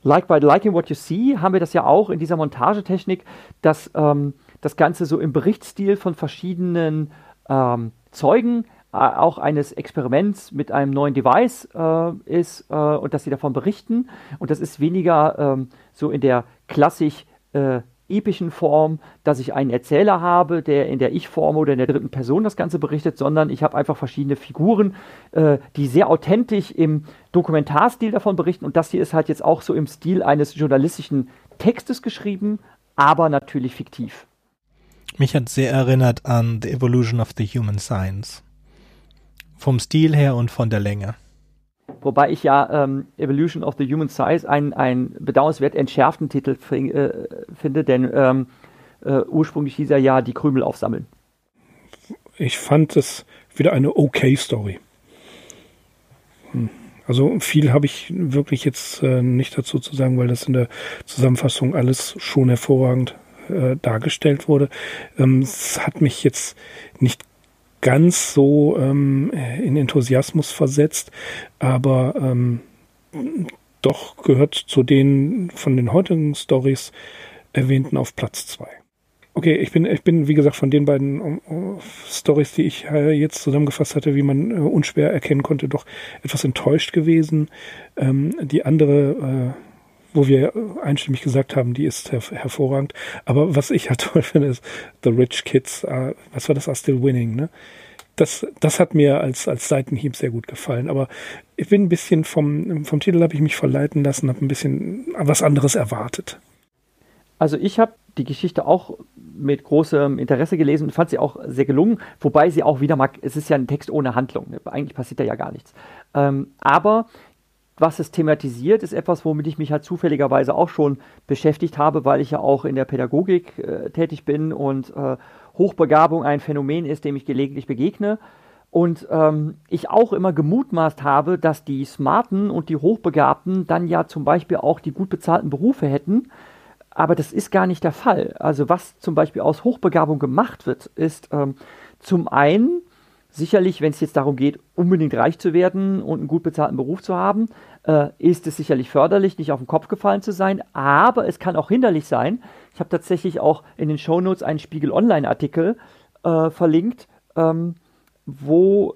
Like by Liking What You See, haben wir das ja auch in dieser Montagetechnik, dass ähm, das Ganze so im Berichtsstil von verschiedenen ähm, Zeugen äh, auch eines Experiments mit einem neuen Device äh, ist äh, und dass sie davon berichten. Und das ist weniger ähm, so in der klassisch äh, epischen Form, dass ich einen Erzähler habe, der in der Ich-Form oder in der dritten Person das Ganze berichtet, sondern ich habe einfach verschiedene Figuren, äh, die sehr authentisch im Dokumentarstil davon berichten. Und das hier ist halt jetzt auch so im Stil eines journalistischen Textes geschrieben, aber natürlich fiktiv. Mich hat sehr erinnert an The Evolution of the Human Science. Vom Stil her und von der Länge. Wobei ich ja ähm, Evolution of the Human Size einen, einen bedauernswert entschärften Titel äh, finde, denn ähm, äh, ursprünglich hieß er ja die Krümel aufsammeln. Ich fand es wieder eine okay Story. Hm. Also viel habe ich wirklich jetzt äh, nicht dazu zu sagen, weil das in der Zusammenfassung alles schon hervorragend äh, dargestellt wurde. Ähm, es hat mich jetzt nicht ganz so ähm, in Enthusiasmus versetzt, aber ähm, doch gehört zu den von den heutigen Stories erwähnten auf Platz zwei. Okay, ich bin, ich bin, wie gesagt, von den beiden Stories, die ich äh, jetzt zusammengefasst hatte, wie man äh, unschwer erkennen konnte, doch etwas enttäuscht gewesen. Ähm, die andere äh, wo wir einstimmig gesagt haben, die ist her hervorragend. Aber was ich halt toll finde, ist The Rich Kids, uh, was war das, Are Still Winning, ne? Das, das hat mir als, als Seitenhieb sehr gut gefallen. Aber ich bin ein bisschen vom, vom Titel habe ich mich verleiten lassen, habe ein bisschen was anderes erwartet. Also ich habe die Geschichte auch mit großem Interesse gelesen und fand sie auch sehr gelungen, wobei sie auch wieder mal, es ist ja ein Text ohne Handlung, eigentlich passiert da ja gar nichts. Ähm, aber was es thematisiert, ist etwas, womit ich mich halt zufälligerweise auch schon beschäftigt habe, weil ich ja auch in der Pädagogik äh, tätig bin und äh, Hochbegabung ein Phänomen ist, dem ich gelegentlich begegne. Und ähm, ich auch immer gemutmaßt habe, dass die Smarten und die Hochbegabten dann ja zum Beispiel auch die gut bezahlten Berufe hätten. Aber das ist gar nicht der Fall. Also was zum Beispiel aus Hochbegabung gemacht wird, ist ähm, zum einen sicherlich, wenn es jetzt darum geht, unbedingt reich zu werden und einen gut bezahlten Beruf zu haben, äh, ist es sicherlich förderlich, nicht auf den Kopf gefallen zu sein. Aber es kann auch hinderlich sein. Ich habe tatsächlich auch in den Shownotes einen Spiegel Online-Artikel äh, verlinkt, ähm, wo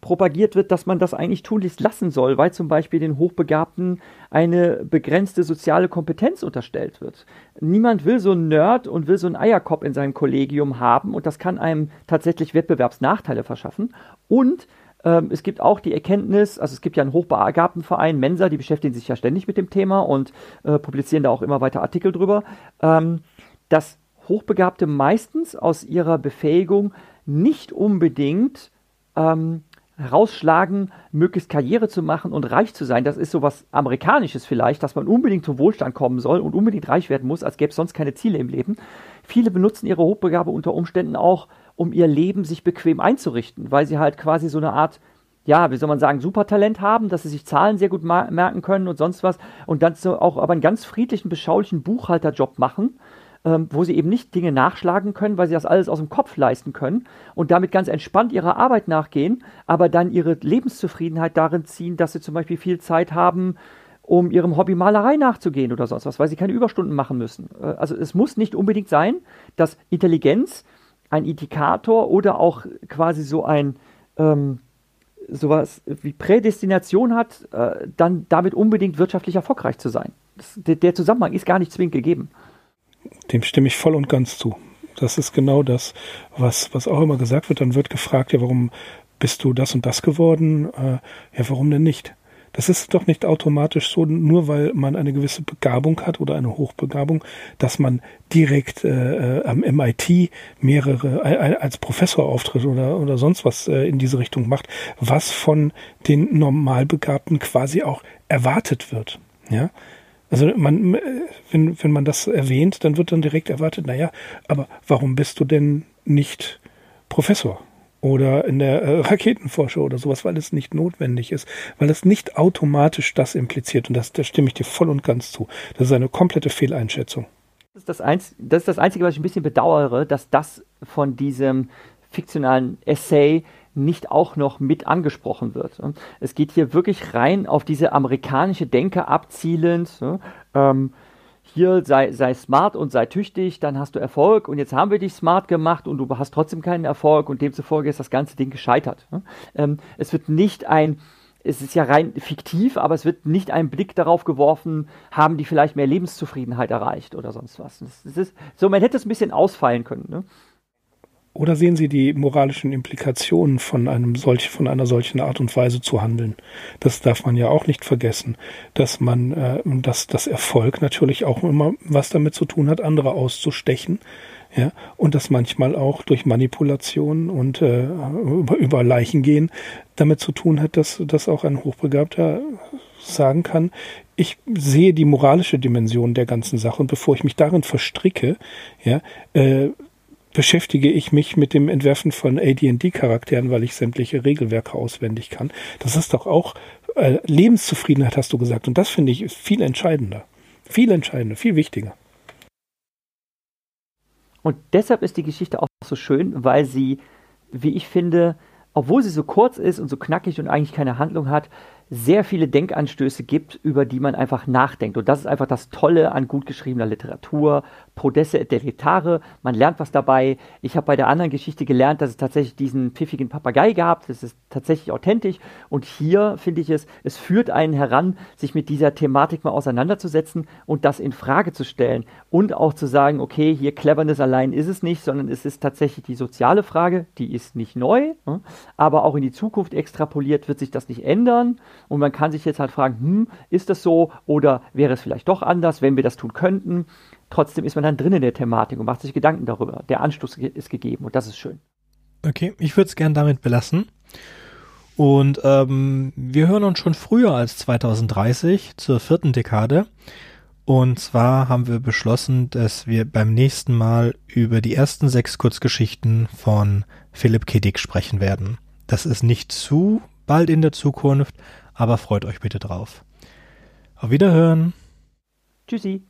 propagiert wird, dass man das eigentlich tunlichst lassen soll, weil zum Beispiel den Hochbegabten eine begrenzte soziale Kompetenz unterstellt wird. Niemand will so einen Nerd und will so einen Eierkopf in seinem Kollegium haben und das kann einem tatsächlich Wettbewerbsnachteile verschaffen. Und ähm, es gibt auch die Erkenntnis, also es gibt ja einen hochbegabten Verein, Mensa, die beschäftigen sich ja ständig mit dem Thema und äh, publizieren da auch immer weiter Artikel drüber, ähm, dass Hochbegabte meistens aus ihrer Befähigung nicht unbedingt ähm, herausschlagen, möglichst Karriere zu machen und reich zu sein. Das ist so was Amerikanisches vielleicht, dass man unbedingt zum Wohlstand kommen soll und unbedingt reich werden muss, als gäbe es sonst keine Ziele im Leben. Viele benutzen ihre Hochbegabe unter Umständen auch, um ihr Leben sich bequem einzurichten, weil sie halt quasi so eine Art ja, wie soll man sagen, Supertalent haben, dass sie sich Zahlen sehr gut merken können und sonst was und dann so auch aber einen ganz friedlichen, beschaulichen Buchhalterjob machen ähm, wo sie eben nicht Dinge nachschlagen können, weil sie das alles aus dem Kopf leisten können und damit ganz entspannt ihrer Arbeit nachgehen, aber dann ihre Lebenszufriedenheit darin ziehen, dass sie zum Beispiel viel Zeit haben, um ihrem Hobby Malerei nachzugehen oder sonst was, weil sie keine Überstunden machen müssen. Äh, also es muss nicht unbedingt sein, dass Intelligenz ein Indikator oder auch quasi so ein ähm, sowas wie Prädestination hat, äh, dann damit unbedingt wirtschaftlich erfolgreich zu sein. Das, der, der Zusammenhang ist gar nicht zwingend gegeben. Dem stimme ich voll und ganz zu. Das ist genau das, was, was auch immer gesagt wird. Dann wird gefragt, ja, warum bist du das und das geworden? Äh, ja, warum denn nicht? Das ist doch nicht automatisch so, nur weil man eine gewisse Begabung hat oder eine Hochbegabung, dass man direkt äh, äh am MIT mehrere äh, als Professor auftritt oder, oder sonst was äh, in diese Richtung macht, was von den Normalbegabten quasi auch erwartet wird. Ja, also man, wenn, wenn man das erwähnt, dann wird dann direkt erwartet, naja, aber warum bist du denn nicht Professor? Oder in der äh, Raketenforschung oder sowas, weil es nicht notwendig ist, weil es nicht automatisch das impliziert. Und das, da stimme ich dir voll und ganz zu. Das ist eine komplette Fehleinschätzung. Das ist das, Einz das ist das Einzige, was ich ein bisschen bedauere, dass das von diesem fiktionalen Essay nicht auch noch mit angesprochen wird. Es geht hier wirklich rein auf diese amerikanische Denke abzielend. Ähm, hier sei, sei smart und sei tüchtig, dann hast du Erfolg und jetzt haben wir dich smart gemacht und du hast trotzdem keinen Erfolg und demzufolge ist das ganze Ding gescheitert. Ähm, es wird nicht ein, es ist ja rein fiktiv, aber es wird nicht ein Blick darauf geworfen, haben die vielleicht mehr Lebenszufriedenheit erreicht oder sonst was. Das, ist, so, man hätte es ein bisschen ausfallen können. Ne? Oder sehen Sie die moralischen Implikationen von einem solch, von einer solchen Art und Weise zu handeln? Das darf man ja auch nicht vergessen, dass man, äh, dass das Erfolg natürlich auch immer was damit zu tun hat, andere auszustechen, ja, und das manchmal auch durch Manipulation und äh, über, über Leichen gehen damit zu tun hat, dass, dass auch ein Hochbegabter sagen kann, ich sehe die moralische Dimension der ganzen Sache und bevor ich mich darin verstricke, ja, äh, beschäftige ich mich mit dem Entwerfen von AD&D-Charakteren, weil ich sämtliche Regelwerke auswendig kann. Das ist doch auch äh, Lebenszufriedenheit, hast du gesagt. Und das finde ich viel entscheidender. Viel entscheidender, viel wichtiger. Und deshalb ist die Geschichte auch so schön, weil sie, wie ich finde, obwohl sie so kurz ist und so knackig und eigentlich keine Handlung hat, sehr viele Denkanstöße gibt, über die man einfach nachdenkt. Und das ist einfach das Tolle an gut geschriebener Literatur. Prodesse et deletare, man lernt was dabei. Ich habe bei der anderen Geschichte gelernt, dass es tatsächlich diesen pfiffigen Papagei gab. Das ist tatsächlich authentisch. Und hier finde ich es, es führt einen heran, sich mit dieser Thematik mal auseinanderzusetzen und das in Frage zu stellen. Und auch zu sagen, okay, hier Cleverness allein ist es nicht, sondern es ist tatsächlich die soziale Frage, die ist nicht neu, ne? aber auch in die Zukunft extrapoliert wird sich das nicht ändern. Und man kann sich jetzt halt fragen, hm, ist das so oder wäre es vielleicht doch anders, wenn wir das tun könnten? Trotzdem ist man dann drin in der Thematik und macht sich Gedanken darüber. Der Anstoß ist gegeben und das ist schön. Okay, ich würde es gern damit belassen. Und ähm, wir hören uns schon früher als 2030 zur vierten Dekade. Und zwar haben wir beschlossen, dass wir beim nächsten Mal über die ersten sechs Kurzgeschichten von Philipp K. Dick sprechen werden. Das ist nicht zu bald in der Zukunft, aber freut euch bitte drauf. Auf Wiederhören. Tschüssi.